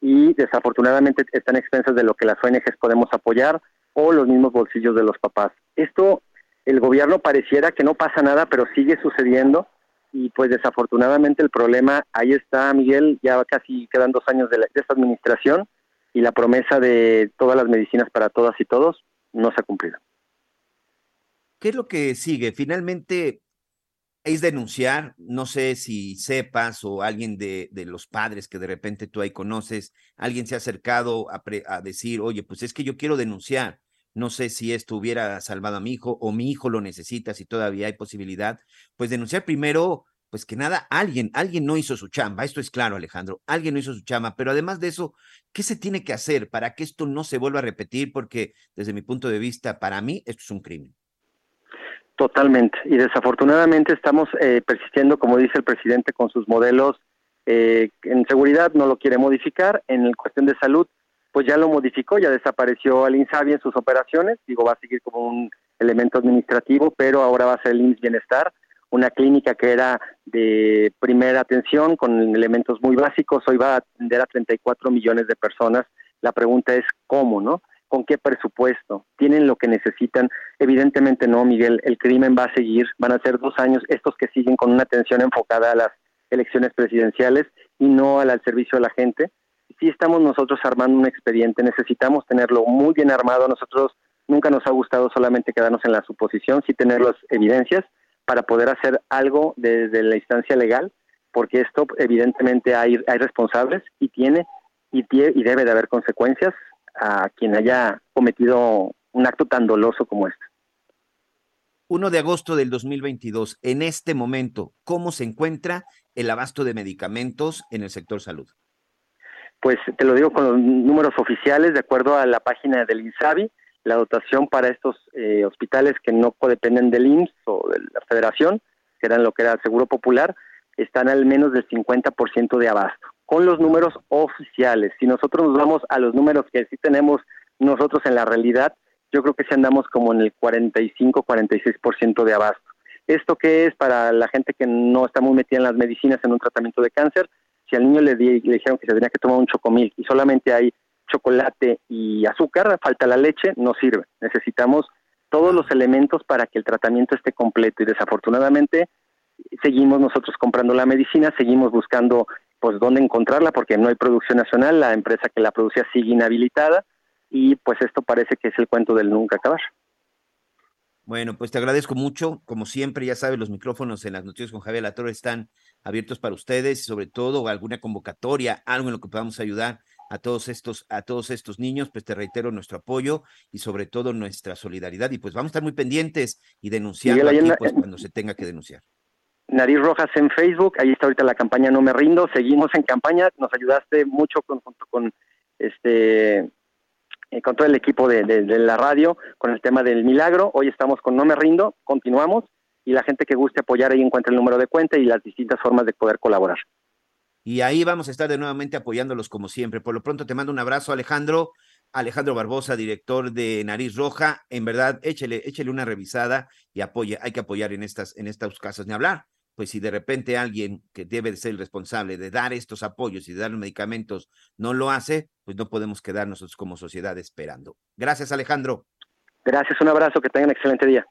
S21: y desafortunadamente están expensas de lo que las ONGs podemos apoyar o los mismos bolsillos de los papás. Esto, el gobierno pareciera que no pasa nada, pero sigue sucediendo y pues desafortunadamente el problema ahí está, Miguel, ya casi quedan dos años de, esta administración y la promesa de todas las medicinas para todas y todos no se ha cumplido.
S4: ¿Qué es lo que sigue? Finalmente es denunciar, no sé si sepas o alguien de, de, los padres que de repente tú ahí conoces, alguien se ha acercado a, a decir, oye, pues es que yo quiero denunciar no sé si esto hubiera salvado a mi hijo o mi hijo lo necesita, si todavía hay posibilidad, pues denunciar primero, pues que nada, alguien, alguien no hizo su chamba, esto es claro, Alejandro, alguien no hizo su chamba, pero además de eso, ¿qué se tiene que hacer para que esto no se vuelva a repetir? Porque desde mi punto de vista, para mí, esto es un crimen.
S21: Totalmente, y desafortunadamente estamos eh, persistiendo, como dice el presidente, con sus modelos eh, en seguridad, no lo quiere modificar, en cuestión de salud, pues ya lo modificó, ya desapareció el INSABI en sus operaciones, digo, va a seguir como un elemento administrativo, pero ahora va a ser el INS Bienestar, una clínica que era de primera atención con elementos muy básicos, hoy va a atender a 34 millones de personas. La pregunta es cómo, ¿no? ¿Con qué presupuesto? ¿Tienen lo que necesitan? Evidentemente no, Miguel, el crimen va a seguir, van a ser dos años estos que siguen con una atención enfocada a las elecciones presidenciales y no al, al servicio de la gente sí estamos nosotros armando un expediente, necesitamos tenerlo muy bien armado. Nosotros nunca nos ha gustado solamente quedarnos en la suposición, sí tener las evidencias para poder hacer algo desde la instancia legal, porque esto evidentemente hay, hay responsables y tiene y, tiene, y debe de haber consecuencias a quien haya cometido un acto tan doloso como este.
S4: 1 de agosto del 2022, en este momento, ¿cómo se encuentra el abasto de medicamentos en el sector salud?
S21: Pues te lo digo con los números oficiales, de acuerdo a la página del INSABI, la dotación para estos eh, hospitales que no codependen del IMSS o de la Federación, que eran lo que era el Seguro Popular, están al menos del 50% de abasto. Con los números oficiales, si nosotros nos vamos a los números que sí tenemos nosotros en la realidad, yo creo que sí andamos como en el 45-46% de abasto. ¿Esto qué es para la gente que no está muy metida en las medicinas en un tratamiento de cáncer? Si al niño le, le dijeron que se tenía que tomar un chocomil y solamente hay chocolate y azúcar, falta la leche, no sirve. Necesitamos todos los elementos para que el tratamiento esté completo y desafortunadamente seguimos nosotros comprando la medicina, seguimos buscando pues dónde encontrarla porque no hay producción nacional, la empresa que la producía sigue inhabilitada y pues esto parece que es el cuento del nunca acabar.
S4: Bueno, pues te agradezco mucho. Como siempre, ya sabes, los micrófonos en las noticias con Javier Latorre están abiertos para ustedes, sobre todo alguna convocatoria, algo en lo que podamos ayudar a todos estos, a todos estos niños, pues te reitero nuestro apoyo y sobre todo nuestra solidaridad. Y pues vamos a estar muy pendientes y denunciando aquí, pues, cuando se tenga que denunciar.
S21: Nariz Rojas en Facebook, ahí está ahorita la campaña No Me Rindo, seguimos en campaña, nos ayudaste mucho con, junto con este eh, con todo el equipo de, la radio, con el tema del milagro. Hoy estamos con No Me Rindo, continuamos y la gente que guste apoyar ahí encuentra el número de cuenta y las distintas formas de poder colaborar.
S4: Y ahí vamos a estar de nuevamente apoyándolos como siempre. Por lo pronto te mando un abrazo, Alejandro. Alejandro Barbosa, director de Nariz Roja. En verdad, échele, échele una revisada y apoya. Hay que apoyar en estas, en estos casos. Ni hablar pues si de repente alguien que debe ser el responsable de dar estos apoyos y de dar los medicamentos no lo hace, pues no podemos quedar nosotros como sociedad esperando. Gracias, Alejandro.
S21: Gracias, un abrazo, que tengan un excelente día.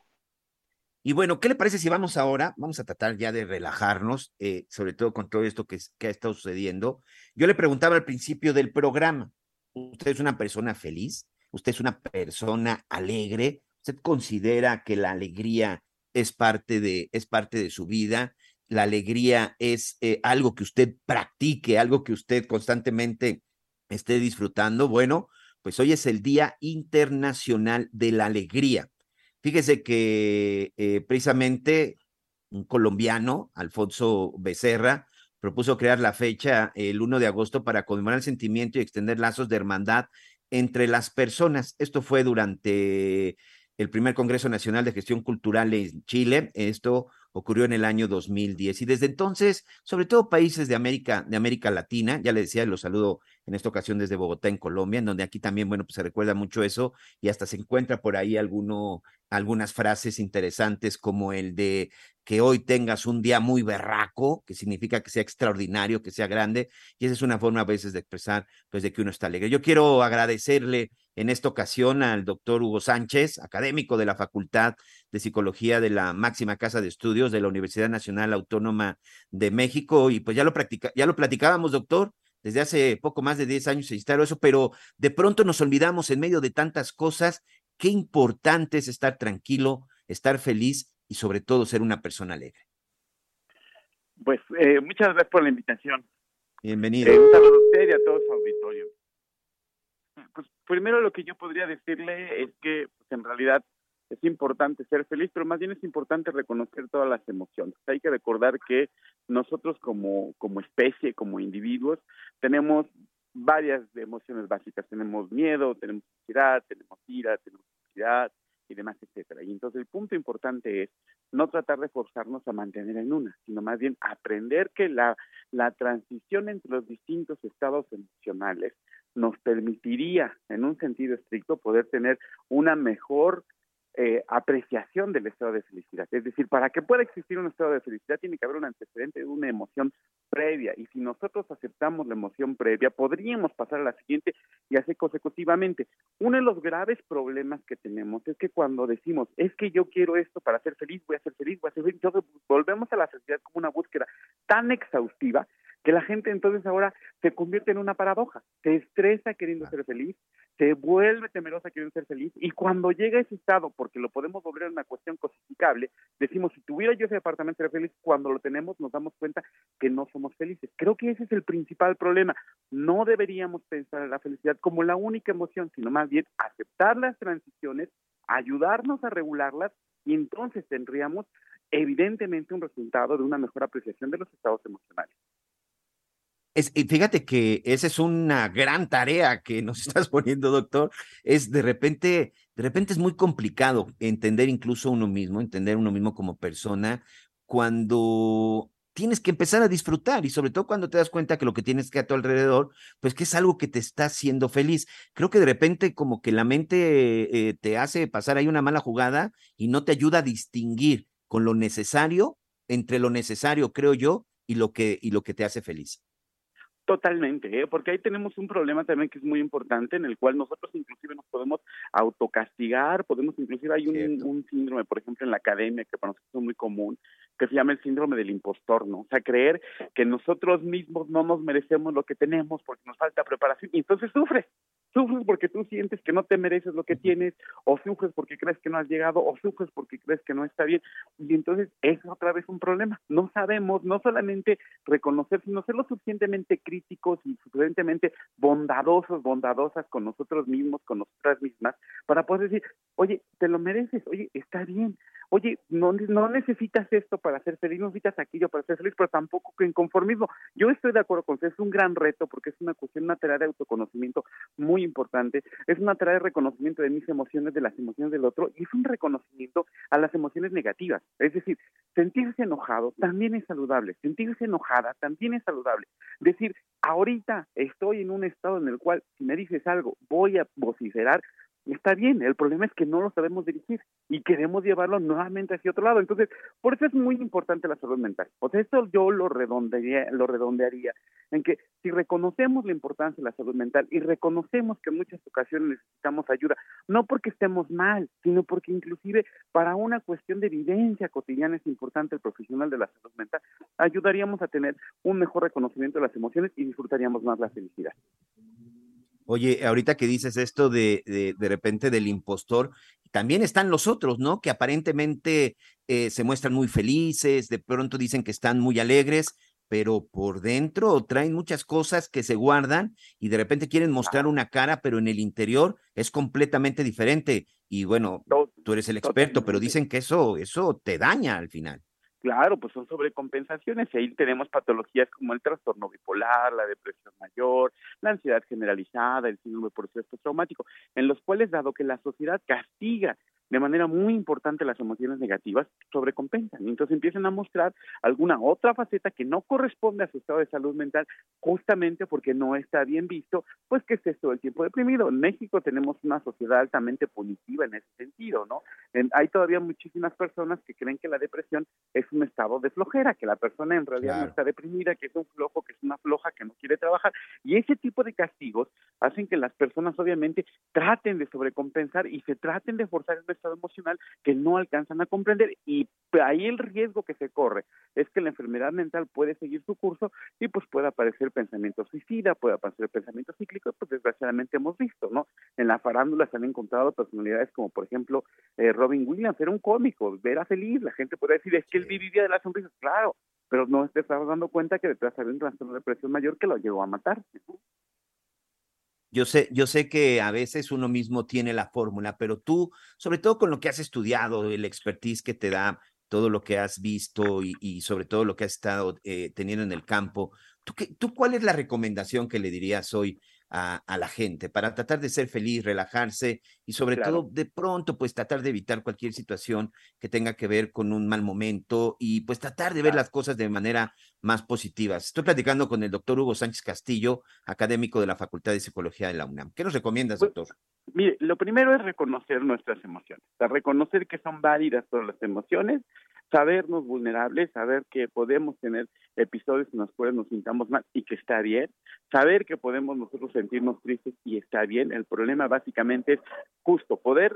S4: Y bueno, ¿qué le parece si vamos ahora? Vamos a tratar ya de relajarnos, eh, sobre todo con todo esto que, ha estado sucediendo. Yo le preguntaba al principio del programa, ¿usted es una persona feliz? ¿Usted es una persona alegre? ¿Usted considera que la alegría es parte de, es parte de su vida. La alegría es eh, algo que usted practique, algo que usted constantemente esté disfrutando. Bueno, pues hoy es el Día Internacional de la Alegría. Fíjese que eh, precisamente un colombiano, Alfonso Becerra, propuso crear la fecha el 1 de agosto para conmemorar el sentimiento y extender lazos de hermandad entre las personas. Esto fue durante el primer Congreso Nacional de Gestión Cultural en Chile. Esto ocurrió en el año 2010 y desde entonces, sobre todo países de América, de América Latina, ya le decía, lo saludo en esta ocasión desde Bogotá, en Colombia, en donde aquí también, bueno, pues se recuerda mucho eso y hasta se encuentra por ahí alguno, algunas frases interesantes como el de que hoy tengas un día muy berraco, que significa que sea extraordinario, que sea grande, y esa es una forma a veces de expresar, pues, de que uno está alegre. Yo quiero agradecerle en esta ocasión al doctor Hugo Sánchez, académico de la Facultad de Psicología de la máxima casa de estudios de la Universidad Nacional Autónoma de México, y pues ya lo, practica, ya lo platicábamos, doctor, desde hace poco más de 10 años se instalaron eso, pero de pronto nos olvidamos en medio de tantas cosas, qué importante es estar tranquilo, estar feliz y sobre todo ser una persona alegre.
S22: Pues eh, muchas gracias por la invitación.
S4: Bienvenido.
S22: Eh, un saludo a usted y a todo su auditorio. Primero lo que yo podría decirle es que pues, en realidad es importante ser feliz, pero más bien es importante reconocer todas las emociones. Hay que recordar que nosotros como, como especie, como individuos, tenemos varias emociones básicas. Tenemos miedo, tenemos ansiedad, tenemos ira, tenemos ansiedad, y demás, etcétera. Y entonces el punto importante es no tratar de forzarnos a mantener en una, sino más bien aprender que la, la transición entre los distintos estados emocionales nos permitiría, en un sentido estricto, poder tener una mejor eh, apreciación del estado de felicidad. Es decir, para que pueda existir un estado de felicidad tiene que haber un antecedente de una emoción previa. Y si nosotros aceptamos la emoción previa, podríamos pasar a la siguiente y así consecutivamente. Uno de los graves problemas que tenemos es que cuando decimos, es que yo quiero esto para ser feliz, voy a ser feliz, voy a ser feliz, entonces volvemos a la felicidad como una búsqueda tan exhaustiva que la gente entonces ahora se convierte en una paradoja, se estresa queriendo ser feliz, se vuelve temerosa queriendo ser feliz y cuando llega ese estado, porque lo podemos volver una cuestión cuantificable, decimos, si tuviera yo ese departamento sería feliz, cuando lo tenemos nos damos cuenta que no somos felices. Creo que ese es el principal problema. No deberíamos pensar en la felicidad como la única emoción, sino más bien aceptar las transiciones, ayudarnos a regularlas y entonces tendríamos evidentemente un resultado de una mejor apreciación de los estados emocionales.
S4: Es, fíjate que esa es una gran tarea que nos estás poniendo, doctor. Es de repente, de repente es muy complicado entender incluso uno mismo, entender uno mismo como persona, cuando tienes que empezar a disfrutar y sobre todo cuando te das cuenta que lo que tienes que a tu alrededor, pues que es algo que te está haciendo feliz. Creo que de repente como que la mente eh, te hace pasar ahí una mala jugada y no te ayuda a distinguir con lo necesario, entre lo necesario, creo yo, y lo que, y lo que te hace feliz.
S22: Totalmente, ¿eh? porque ahí tenemos un problema también que es muy importante, en el cual nosotros inclusive nos podemos autocastigar, podemos inclusive, hay un, un, síndrome, por ejemplo, en la academia, que para nosotros es muy común, que se llama el síndrome del impostor, ¿no? O sea, creer que nosotros mismos no nos merecemos lo que tenemos porque nos falta preparación, y entonces sufres, sufres porque tú sientes que no te mereces lo que tienes, o sufres porque crees que no has llegado, o sufres porque crees que no está bien, y entonces es otra vez un problema, no sabemos, no solamente reconocer, sino ser lo suficientemente críticos y suficientemente bondadosos, bondadosas con nosotros mismos, con nosotras mismas, para poder decir, oye, te lo mereces, oye, está bien, oye, no, no necesitas esto para ser feliz, no necesitas aquello para ser feliz, pero tampoco que conformismo. Yo estoy de acuerdo con usted, es un gran reto porque es una cuestión, una tarea de autoconocimiento muy importante, es una tarea reconocimiento de mis emociones, de las emociones del otro, y es un reconocimiento a las emociones negativas. Es decir, sentirse enojado también es saludable, sentirse enojada también es saludable. Decir, ahorita estoy en un estado en el cual si me dices algo voy a vociferar, está bien, el problema es que no lo sabemos dirigir y queremos llevarlo nuevamente hacia otro lado. Entonces, por eso es muy importante la salud mental. O sea, esto yo lo redondearía, lo redondearía en que si reconocemos la importancia de la salud mental y reconocemos que en muchas ocasiones necesitamos ayuda, no porque estemos mal, sino porque inclusive para una cuestión de evidencia cotidiana es importante el profesional de la salud mental, ayudaríamos a tener un mejor reconocimiento de las emociones y disfrutaríamos más la felicidad.
S4: Oye, ahorita que dices esto de, de, de repente del impostor, también están los otros, ¿no? Que aparentemente eh, se muestran muy felices, de pronto dicen que están muy alegres, pero por dentro traen muchas cosas que se guardan y de repente quieren mostrar una cara, pero en el interior es completamente diferente. Y bueno, tú eres el experto, pero dicen que eso, eso te daña al final.
S22: Claro, pues son sobrecompensaciones y ahí tenemos patologías como el trastorno bipolar, la depresión mayor, la ansiedad generalizada, el síndrome por estrés traumático, en los cuales dado que la sociedad castiga de manera muy importante las emociones negativas, sobrecompensan. Y entonces empiezan a mostrar alguna otra faceta que no corresponde a su estado de salud mental, justamente porque no está bien visto, pues que estés todo el tiempo deprimido. En México tenemos una sociedad altamente punitiva en ese sentido, ¿no? hay todavía muchísimas personas que creen que la depresión es un estado de flojera, que la persona en realidad no está deprimida, que es un flojo, que es una floja, que no quiere trabajar. Y ese tipo de castigos hacen que las personas obviamente traten de sobrecompensar y se traten de forzar el estado emocional que no alcanzan a comprender y ahí el riesgo que se corre es que la enfermedad mental puede seguir su curso y pues puede aparecer pensamiento suicida, puede aparecer pensamiento cíclico, pues desgraciadamente hemos visto, ¿no? En la farándula se han encontrado personalidades como por ejemplo eh, Robin Williams, era un cómico, era feliz, la gente puede decir es que él vivía de las sonrisas, claro, pero no te estás dando cuenta que detrás había un trastorno de depresión mayor que lo llevó a matarse, ¿no?
S4: Yo sé, yo sé que a veces uno mismo tiene la fórmula, pero tú, sobre todo con lo que has estudiado, el expertise que te da, todo lo que has visto y, sobre todo lo que has estado eh, teniendo en el campo, ¿tú, qué, ¿tú cuál es la recomendación que le dirías hoy a, la gente para tratar de ser feliz, relajarse y sobre todo de pronto pues tratar de evitar cualquier situación que tenga que ver con un mal momento y pues tratar de ver las cosas de manera más positiva. Estoy platicando con el doctor Hugo Sánchez Castillo, académico de la Facultad de Psicología de la UNAM. ¿Qué nos recomiendas, pues, doctor?
S22: Mire, lo primero es reconocer nuestras emociones, o sea, reconocer que son válidas todas las emociones, sabernos vulnerables, saber que podemos tener episodios en los cuales nos sintamos mal y que está bien, saber que podemos nosotros sentirnos tristes y está bien. El problema básicamente es justo poder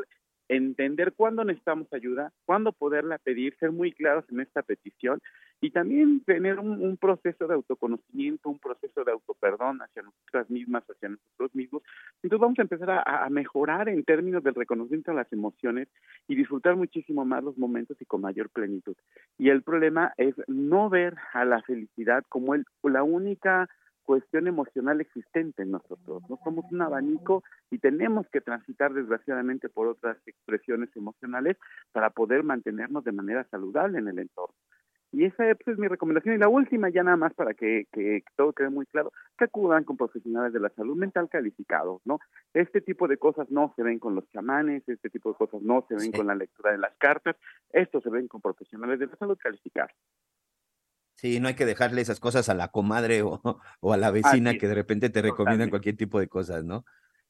S22: entender cuándo necesitamos ayuda, cuándo poderla pedir, ser muy claros en esta petición y también tener un, proceso de autoconocimiento, un proceso de autoperdón hacia nosotras mismas, hacia nosotros mismos. Entonces vamos a empezar a, a, mejorar en términos del reconocimiento de las emociones y disfrutar muchísimo más los momentos y con mayor plenitud. Y el problema es no ver a la felicidad como el, la única cuestión emocional existente en nosotros. No somos un abanico y tenemos que transitar desgraciadamente por otras expresiones emocionales para poder mantenernos de manera saludable en el entorno. Y esa pues, es mi recomendación. Y la última, ya nada más para que, que, todo quede muy claro, que acudan con profesionales de la salud mental calificados, ¿no? Este tipo de cosas no se ven con los chamanes, este tipo de cosas no se ven con la lectura de las cartas, esto se ven con profesionales de la salud calificados.
S4: Sí, no hay que dejarle esas cosas a la comadre o, o a la vecina que de repente te recomiendan cualquier tipo de cosas, ¿no?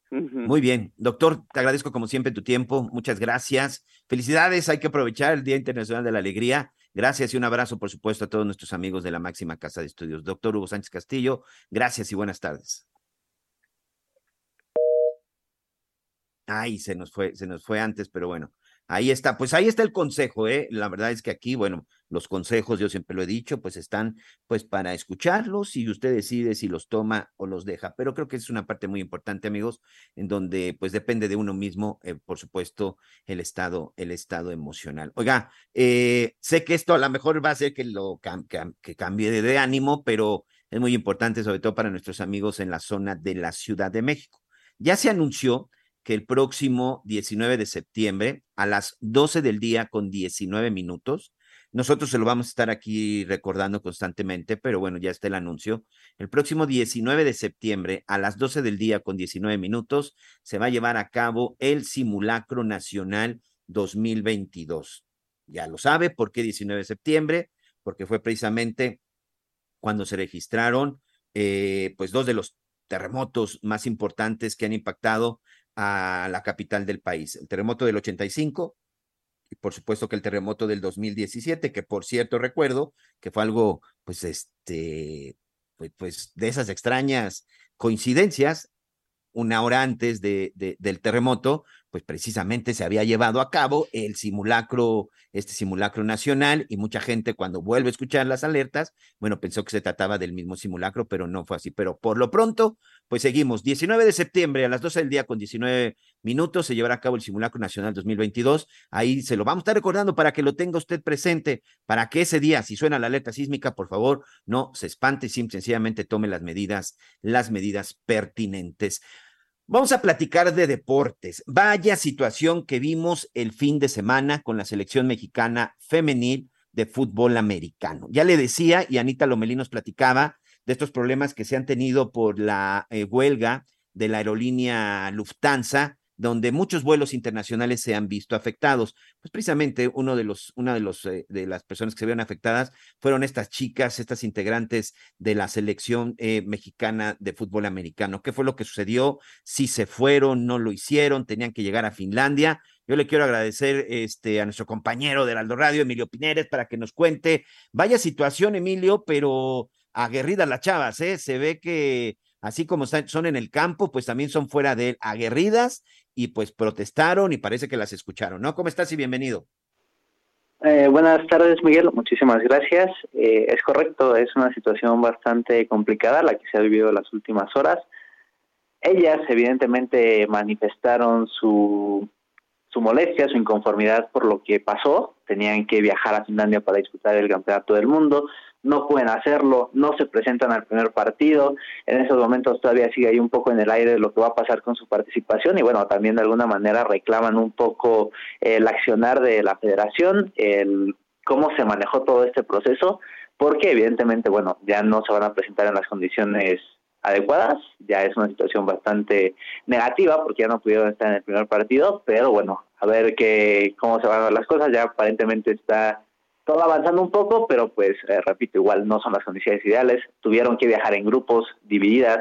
S4: Muy bien, doctor, te agradezco como siempre tu tiempo, muchas gracias. Felicidades, hay que aprovechar el Día Internacional de la Alegría. Gracias y un abrazo, por supuesto, a todos nuestros amigos de la máxima casa de estudios. Doctor Hugo Sánchez Castillo, gracias y buenas tardes. Ay, se nos fue, se nos fue antes, pero bueno. Ahí está, pues ahí está el consejo, ¿eh? La verdad es que aquí, bueno, los consejos, yo siempre lo he dicho, pues están pues para escucharlos y usted decide si los toma o los deja. Pero creo que es una parte muy importante, amigos, en donde pues depende de uno mismo, eh, por supuesto, el estado, el estado emocional. Oiga, eh, sé que esto a lo mejor va a hacer que lo que cambie de, de ánimo, pero es muy importante, sobre todo para nuestros amigos en la zona de la Ciudad de México. Ya se anunció que el próximo 19 de septiembre a las 12 del día con 19 minutos, nosotros se lo vamos a estar aquí recordando constantemente, pero bueno, ya está el anuncio. El próximo 19 de septiembre a las 12 del día con 19 minutos se va a llevar a cabo el Simulacro Nacional 2022. Ya lo sabe, ¿por qué 19 de septiembre? Porque fue precisamente cuando se registraron eh, pues dos de los terremotos más importantes que han impactado a la capital del país. El terremoto del 85 y por supuesto que el terremoto del 2017, que por cierto recuerdo que fue algo, pues, este, pues, pues de esas extrañas coincidencias, una hora antes de, del terremoto, pues precisamente se había llevado a cabo el simulacro, este simulacro nacional, y mucha gente cuando vuelve a escuchar las alertas, bueno, pensó que se trataba del mismo simulacro, pero no fue así. Pero por lo pronto, pues seguimos. 19 de septiembre a las 12 del día con 19 minutos se llevará a cabo el simulacro nacional 2022. Ahí se lo vamos a estar recordando para que lo tenga usted presente, para que ese día, si suena la alerta sísmica, por favor, no se espante, sencillamente tome las medidas, las medidas pertinentes. Vamos a platicar de deportes. Vaya situación que vimos el fin de semana con la selección mexicana femenil de fútbol americano. Ya le decía, y Anita Lomelí nos platicaba de estos problemas que se han tenido por la eh, huelga de la aerolínea Lufthansa donde muchos vuelos internacionales se han visto afectados. Pues precisamente uno de los, una de los eh, de las personas que se vieron afectadas fueron estas chicas, estas integrantes de la selección eh, mexicana de fútbol americano. ¿Qué fue lo que sucedió? Si se fueron, no lo hicieron, tenían que llegar a Finlandia. Yo le quiero agradecer este, a nuestro compañero del Aldo Radio, Emilio Pineres, para que nos cuente. Vaya situación, Emilio, pero aguerridas las chavas, ¿eh? Se ve que así como son en el campo, pues también son fuera de él, aguerridas y pues protestaron y parece que las escucharon, ¿no? ¿Cómo estás y bienvenido?
S23: Eh, buenas tardes, Miguel. Muchísimas gracias. Eh, es correcto, es una situación bastante complicada la que se ha vivido las últimas horas. Ellas, evidentemente, manifestaron su, su molestia, su inconformidad por lo que pasó. Tenían que viajar a Finlandia para disputar el Campeonato del Mundo no pueden hacerlo, no se presentan al primer partido, en esos momentos todavía sigue ahí un poco en el aire lo que va a pasar con su participación y bueno, también de alguna manera reclaman un poco el accionar de la federación, el cómo se manejó todo este proceso, porque evidentemente, bueno, ya no se van a presentar en las condiciones adecuadas, ya es una situación bastante negativa porque ya no pudieron estar en el primer partido, pero bueno, a ver qué cómo se van a dar las cosas, ya aparentemente está todo avanzando un poco, pero pues eh, repito, igual no son las condiciones ideales. Tuvieron que viajar en grupos divididas,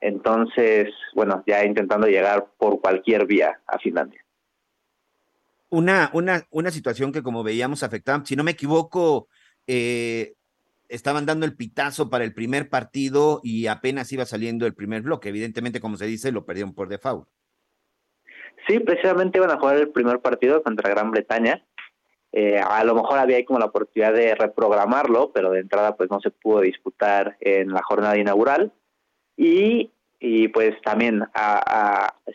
S23: entonces, bueno, ya intentando llegar por cualquier vía a Finlandia.
S4: Una, una, una situación que como veíamos afectaba, si no me equivoco, eh, estaban dando el pitazo para el primer partido y apenas iba saliendo el primer bloque. Evidentemente, como se dice, lo perdieron por default.
S23: Sí, precisamente iban a jugar el primer partido contra Gran Bretaña. Eh, a lo mejor había como la oportunidad de reprogramarlo, pero de entrada pues no se pudo disputar en la jornada inaugural. Y, pues también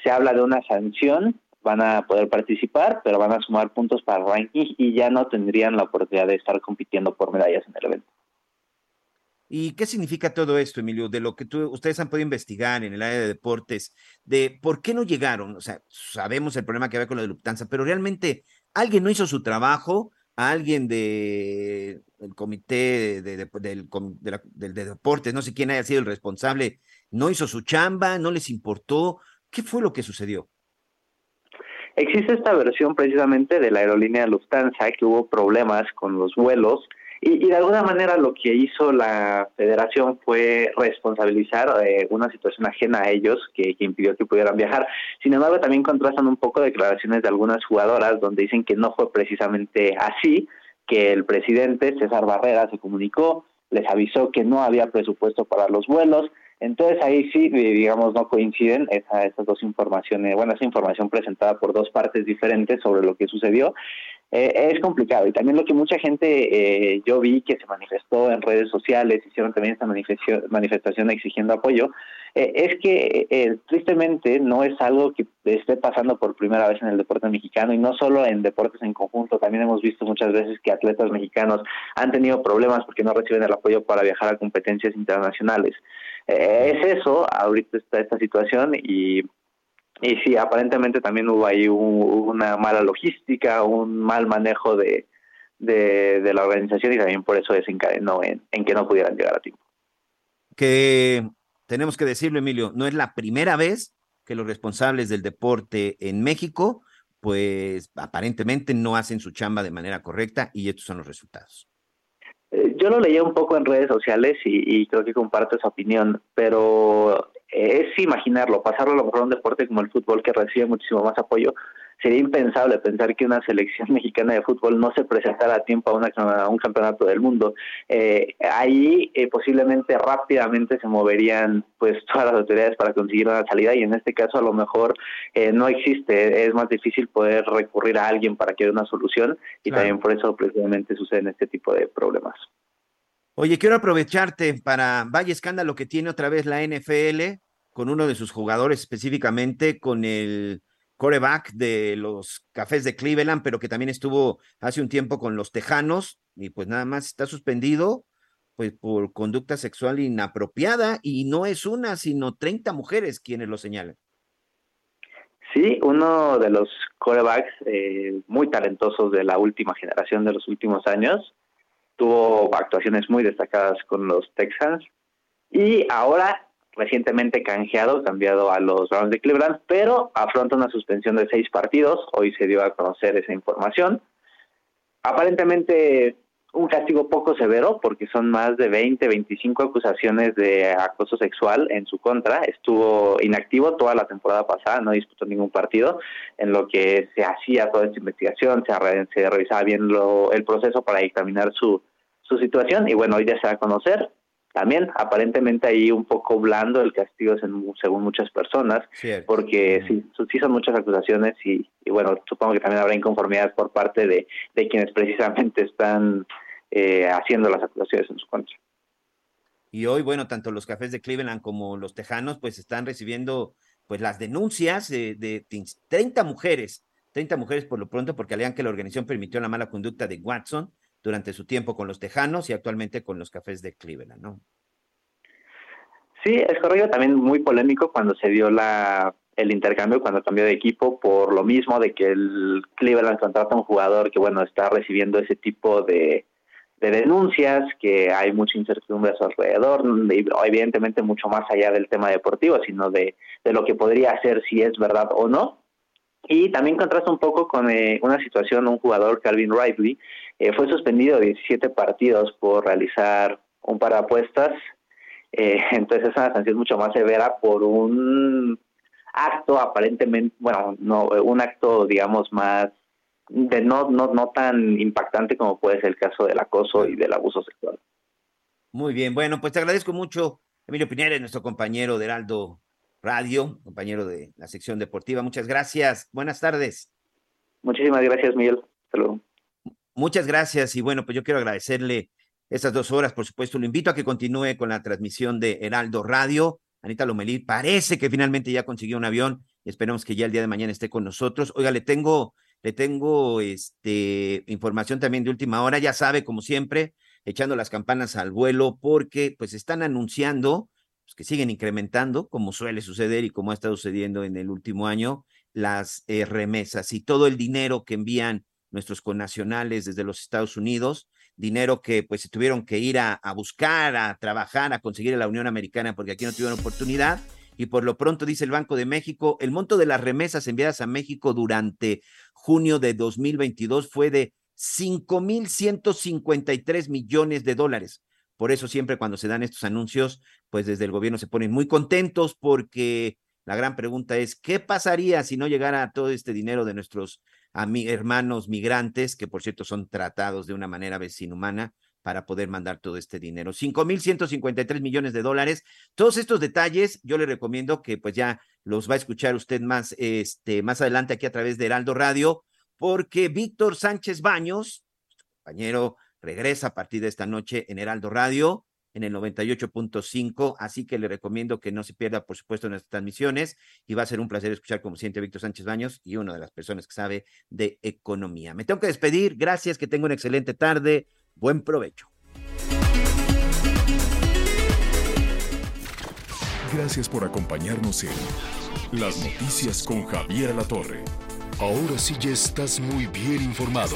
S23: se habla de una sanción, van a poder participar, pero van a sumar puntos para el ranking y ya no tendrían la oportunidad de estar compitiendo por medallas en el evento.
S4: ¿Y qué significa todo esto, Emilio? De lo que ustedes han podido investigar en el área de deportes, de por qué no llegaron. O sea, sabemos el problema que había con la de pero realmente alguien no hizo su trabajo, alguien de el comité de, del, de, deportes, no sé quién haya sido el responsable, no hizo su chamba, no les importó. ¿Qué fue lo que sucedió?
S23: Existe esta versión precisamente de la aerolínea Lufthansa que hubo problemas con los vuelos y, de alguna manera lo que hizo la federación fue responsabilizar eh, una situación ajena a ellos que, impidió que pudieran viajar. Sin embargo, también contrastan un poco declaraciones de algunas jugadoras donde dicen que no fue precisamente así, que el presidente César Barrera se comunicó, les avisó que no había presupuesto para los vuelos. Entonces ahí sí, digamos, no coinciden esa, esas dos informaciones, bueno, esa información presentada por dos partes diferentes sobre lo que sucedió. Eh, es complicado. Y también lo que mucha gente eh, yo vi que se manifestó en redes sociales, hicieron también esta manifestación, exigiendo apoyo, eh, es que tristemente no es algo que esté pasando por primera vez en el deporte mexicano y no solo en deportes en conjunto, también hemos visto muchas veces que atletas mexicanos han tenido problemas porque no reciben el apoyo para viajar a competencias internacionales. es eso, ahorita está esta situación y y sí, aparentemente también hubo ahí una mala logística, un mal manejo de, de, la organización y también por eso desencadenó en, en que no pudieran llegar a tiempo.
S4: Que tenemos que decirlo, Emilio, no es la primera vez que los responsables del deporte en México, pues aparentemente no hacen su chamba de manera correcta y estos son los resultados.
S23: Eh, yo lo leí un poco en redes sociales y, y creo que comparto esa opinión, pero es imaginarlo, pasarlo a lo mejor a un deporte como el fútbol que recibe muchísimo más apoyo. Sería impensable pensar que una selección mexicana de fútbol no se presentara a tiempo a, una, un campeonato del mundo. Eh, ahí eh, posiblemente rápidamente se moverían pues todas las autoridades para conseguir una salida y en este caso a lo mejor eh, no existe, es más difícil poder recurrir a alguien para que dé una solución y también por eso precisamente suceden este tipo de problemas.
S4: Oye, quiero aprovecharte para vaya escándalo que tiene otra vez la NFL con uno de sus jugadores específicamente, con el coreback de los Cafés de Cleveland, pero que también estuvo hace un tiempo con los Tejanos y pues nada más está suspendido pues por conducta sexual inapropiada y no es una, sino 30 mujeres quienes lo señalan.
S23: Sí, uno de los corebacks eh, muy talentosos de la última generación de los últimos años, tuvo actuaciones muy destacadas con los Texans y ahora recientemente canjeado, cambiado a los Browns de Cleveland, pero afronta una suspensión de seis partidos. Hoy se dio a conocer esa información. Aparentemente un castigo poco severo porque son más de 20, 25 acusaciones de acoso sexual en su contra. Estuvo inactivo toda la temporada pasada, no disputó ningún partido, en lo que se hacía toda esta investigación, se, se revisaba bien lo, el proceso para dictaminar su, su situación y bueno, hoy ya se va a conocer también aparentemente ahí un poco blando el castigo según muchas personas, porque sí, sí son muchas acusaciones y, bueno, supongo que también habrá inconformidad por parte de, de quienes precisamente están eh, haciendo las acusaciones en su contra.
S4: Y hoy, bueno, tanto los cafés de Cleveland como los tejanos, pues están recibiendo pues las denuncias de, de 30 mujeres, 30 mujeres por lo pronto, porque alegan que la organización permitió la mala conducta de Watson durante su tiempo con los Tejanos y actualmente con los Cafés de Cleveland, ¿no?
S23: Sí, es correcto, también muy polémico cuando se dio la el intercambio cuando cambió de equipo por lo mismo de que el Cleveland contrata a un jugador que bueno está recibiendo ese tipo de, de denuncias, que hay mucha incertidumbre a su alrededor, evidentemente mucho más allá del tema deportivo, sino de, de lo que podría ser si es verdad o no. Y también contrasta un poco con eh, una situación, un jugador, Calvin Riley, eh, fue suspendido de 17 partidos por realizar un par de apuestas. Eh, entonces es una sanción mucho más severa por un acto aparentemente, bueno, no, un acto digamos más de no, no, no tan impactante como puede ser el caso del acoso y del abuso sexual.
S4: Muy bien, bueno, pues te agradezco mucho, Emilio Pineda, nuestro compañero de Heraldo Radio, compañero de la sección deportiva. Muchas gracias. Buenas tardes.
S23: Muchísimas gracias, Miguel. Hasta luego.
S4: Muchas gracias. Y bueno, pues yo quiero agradecerle estas dos horas. Por supuesto, lo invito a que continúe con la transmisión de Heraldo Radio. Anita Lomelí parece que finalmente ya consiguió un avión y esperamos que ya el día de mañana esté con nosotros. Oiga, le tengo, le tengo este, información también de última hora. Ya sabe, como siempre, echando las campanas al vuelo porque pues están anunciando pues, que siguen incrementando, como suele suceder y como ha estado sucediendo en el último año, las eh, remesas y todo el dinero que envían nuestros connacionales desde los Estados Unidos, dinero que pues se tuvieron que ir a, buscar, a trabajar, a conseguir en la Unión Americana porque aquí no tuvieron oportunidad. Y por lo pronto, dice el Banco de México, el monto de las remesas enviadas a México durante junio de 2022 fue de 5.153 millones de dólares. Por eso siempre cuando se dan estos anuncios, pues desde el gobierno se ponen muy contentos porque la gran pregunta es, ¿qué pasaría si no llegara todo este dinero de nuestros hermanos migrantes, que por cierto son tratados de una manera vecinhumana, para poder mandar todo este dinero. 5.153 millones de dólares. Todos estos detalles yo le recomiendo que pues ya los va a escuchar usted más, este, más adelante aquí a través de Heraldo Radio, porque Víctor Sánchez Baños, compañero regresa a partir de esta noche en Heraldo Radio en el 98.5, así que le recomiendo que no se pierda, por supuesto, nuestras transmisiones y va a ser un placer escuchar como siente Víctor Sánchez Baños y una de las personas que sabe de economía. Me tengo que despedir, gracias, que tenga una excelente tarde, buen provecho.
S2: Gracias por acompañarnos en Las Noticias con Javier Alatorre. Ahora sí ya estás muy bien informado.